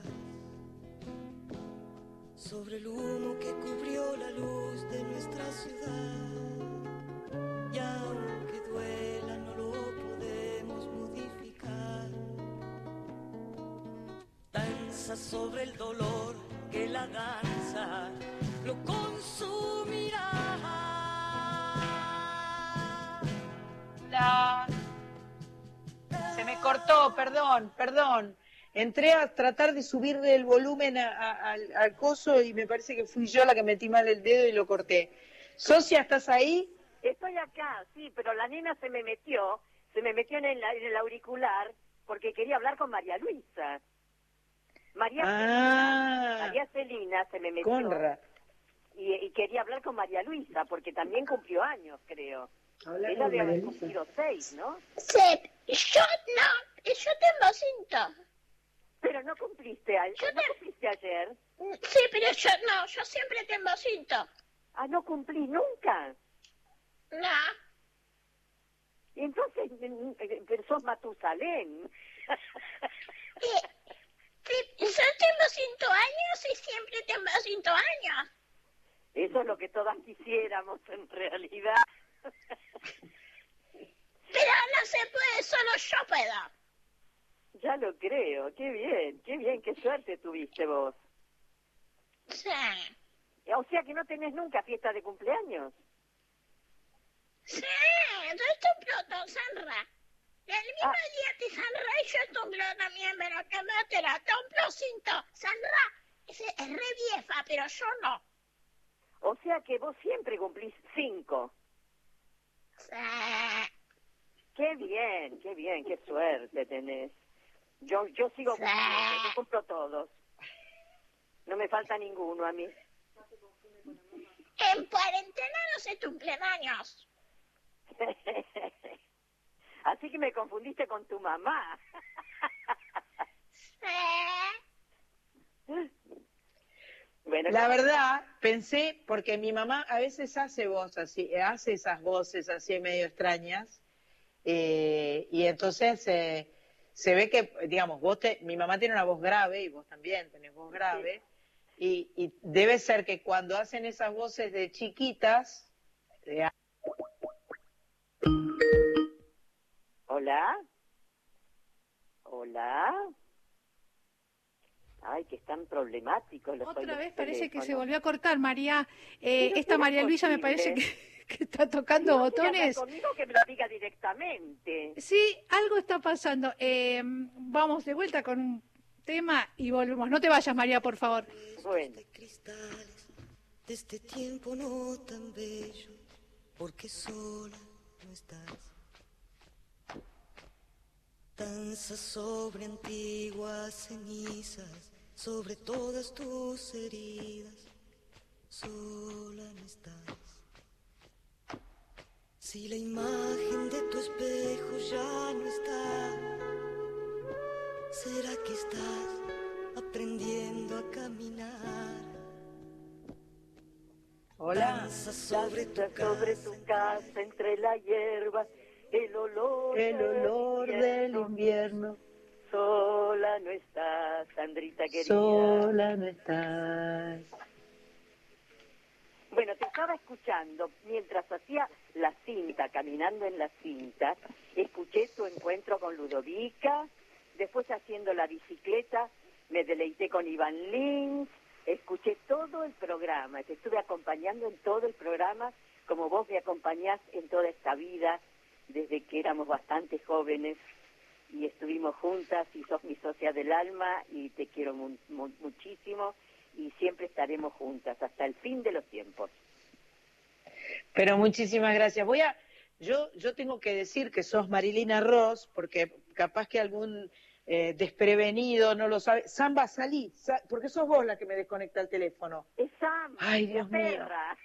Sobre el humo que cubrió la luz de nuestra ciudad, y aunque duela, no lo podemos modificar. Danza sobre el dolor que la danza lo consumirá. La- Se me cortó, perdón, perdón. Entré a tratar de subirle el volumen a- a- al, al coso y me parece que fui yo la que metí mal el dedo y lo corté. Socia, ¿estás ahí? Estoy acá, sí, pero la nena se me metió, se me metió en el, en el auricular porque quería hablar con María Luisa. María, Ah. Celina, María Celina se me metió Conra. y, y quería hablar con María Luisa porque también cumplió años, creo. Ella debe haber cumplido seis, ¿no? Sí, yo no, yo tengo cinto. Pero no cumpliste ayer. ¿No cumpliste ayer? Sí, pero yo no, yo siempre tengo cinto. Ah, no cumplí nunca. No. Entonces, mm, eh, pero sos Matusalén. Yo tengo cinco años y siempre tengo cinco años. Eso es lo que todas quisiéramos en realidad. Pero no se puede, solo yo puedo. Ya lo creo, qué bien, qué bien, qué suerte tuviste vos. Sí. O sea que no tenés nunca fiesta de cumpleaños. Sí, yo cumplo con Sandra. El mismo día que Sandra y yo cumplo también, pero que me te la cumplo cinco. Sandra es, re vieja, pero yo no. O sea que vos siempre cumplís cinco. Sí. Qué bien, qué bien, qué suerte tenés. Yo, yo sigo cumpliendo, yo cumplo todos. No me falta ninguno a mí. En cuarentena no se cumplen años. Así que me confundiste con tu mamá. Bueno, La verdad, pensé, porque mi mamá a veces hace voz así, hace esas voces así medio extrañas, eh, y entonces eh, se ve que, digamos, vos te, mi mamá tiene una voz grave y vos también tenés voz grave, y, y debe ser que cuando hacen esas voces de chiquitas, Hola. Hola. Ay, que están problemáticos los Otra vez parece que se volvió a cortar, María. Eh, esta ¿cómo María Luisa me parece que, está tocando Si no botones. conmigo que me lo diga directamente. Sí, algo está pasando. Eh, vamos de vuelta con un tema y volvemos. No te vayas, María, por favor. Bueno. de este tiempo no tan bello, porque sola no estás. Danza sobre antiguas cenizas, sobre todas tus heridas, sola no estás. Si la imagen de tu espejo ya no está, ¿será que estás aprendiendo a caminar? Hola. Danza sobre tu, sobre tu casa, entre la hierba, el olor, el olor del invierno, Sola no estás, Sandrita querida. sola no estás. Bueno, te estaba escuchando mientras hacía la cinta, caminando en la cinta. Escuché tu encuentro con Ludovica. Después haciendo la bicicleta, me deleité con Iván Lins. Escuché todo el programa. Te estuve acompañando en todo el programa, como vos me acompañás en toda esta vida, desde que éramos bastante jóvenes y estuvimos juntas y sos mi socia del alma y te quiero mu- mu- muchísimo y siempre estaremos juntas hasta el fin de los tiempos. Pero muchísimas gracias. Voy a, yo, yo tengo que decir que sos Marilina Ross, porque capaz que algún eh, desprevenido no lo sabe. Samba, salí, sa- porque sos vos la que me desconecta el teléfono. Es Samba, Ay, Dios mío. perra.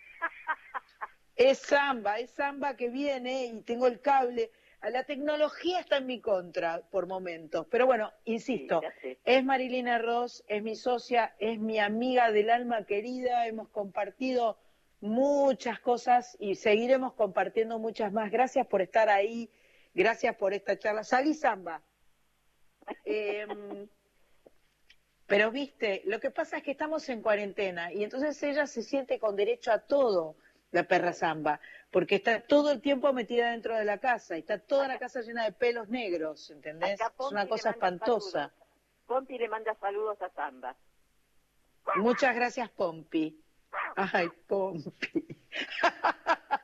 Es Samba, es Samba que viene y tengo el cable. La tecnología está en mi contra por momentos, pero bueno, insisto, Sí, es Marilina Ross, es mi socia, es mi amiga del alma querida, hemos compartido muchas cosas y seguiremos compartiendo muchas más. Gracias por estar ahí, gracias por esta charla. Salí Samba. Em, pero viste, lo que pasa es que estamos en cuarentena y entonces ella se siente con derecho a todo, la perra Zamba, porque está todo el tiempo metida dentro de la casa y está toda la casa llena de pelos negros, ¿entendés? Es una cosa espantosa. Pompi le manda saludos a Samba. Muchas gracias, Pompi. Ay, Pompi.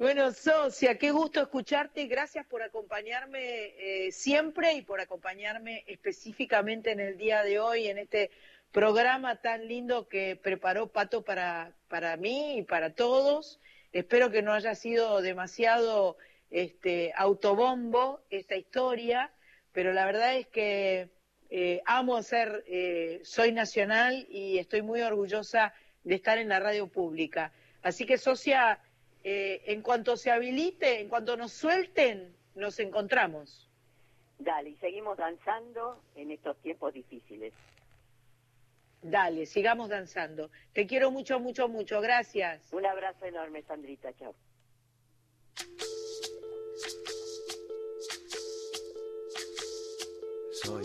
Bueno, Socia, qué gusto escucharte. Gracias por acompañarme eh, siempre y por acompañarme específicamente en el día de hoy, en este programa tan lindo que preparó Pato para, para mí y para todos. Espero que no haya sido demasiado este, autobombo esta historia, pero la verdad es que eh, amo ser, eh, soy nacional y estoy muy orgullosa de estar en la radio pública. Así que, Socia, eh, en cuanto se habilite, en cuanto nos suelten, nos encontramos. Dale, y seguimos danzando en estos tiempos difíciles. Dale, sigamos danzando. Te quiero mucho, mucho, mucho. Gracias. Un abrazo enorme, Sandrita. Chao. Soy,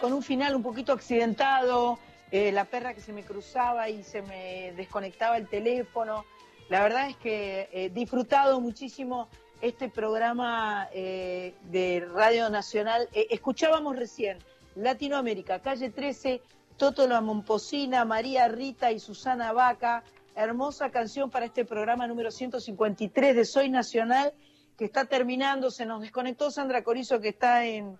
con un final un poquito accidentado, eh, la perra que se me cruzaba y se me desconectaba el teléfono. La verdad es que he disfrutado muchísimo este programa eh, de Radio Nacional. Eh, escuchábamos recién Latinoamérica, calle 13, Toto La Momposina, María Rita y Susana Vaca. Hermosa canción para este programa número 153 de Soy Nacional, que está terminando. Se nos desconectó Sandra Corizo, que está en,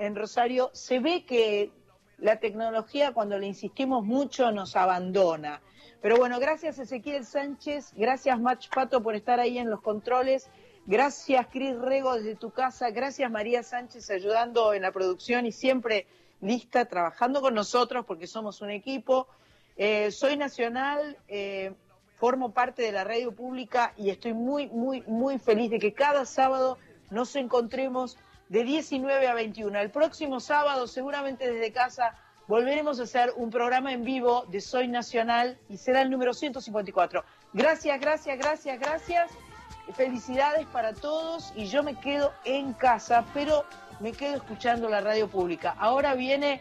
en Rosario. Se ve que la tecnología, cuando le insistimos mucho, nos abandona. Pero bueno, gracias Ezequiel Sánchez, gracias Mach Pato por estar ahí en los controles, gracias Cris Rego desde tu casa, gracias María Sánchez ayudando en la producción y siempre lista, trabajando con nosotros porque somos un equipo. Eh, soy nacional, eh, formo parte de la radio pública y estoy muy, muy, muy feliz de que cada sábado nos encontremos de 19 a 21. El próximo sábado, seguramente desde casa, volveremos a hacer un programa en vivo de Soy Nacional y será el número 154. Gracias, gracias, gracias, gracias. Felicidades para todos y yo me quedo en casa, pero me quedo escuchando la radio pública. Ahora viene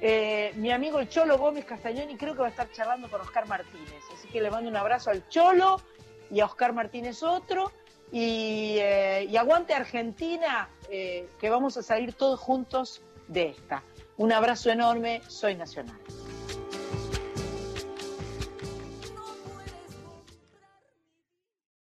eh, mi amigo el Cholo Gómez Castañón y creo que va a estar charlando con Oscar Martínez. Así que le mando un abrazo al Cholo y a Oscar Martínez otro. Y, eh, y aguante Argentina, eh, que vamos a salir todos juntos de esta. Un abrazo enorme, soy Nacional.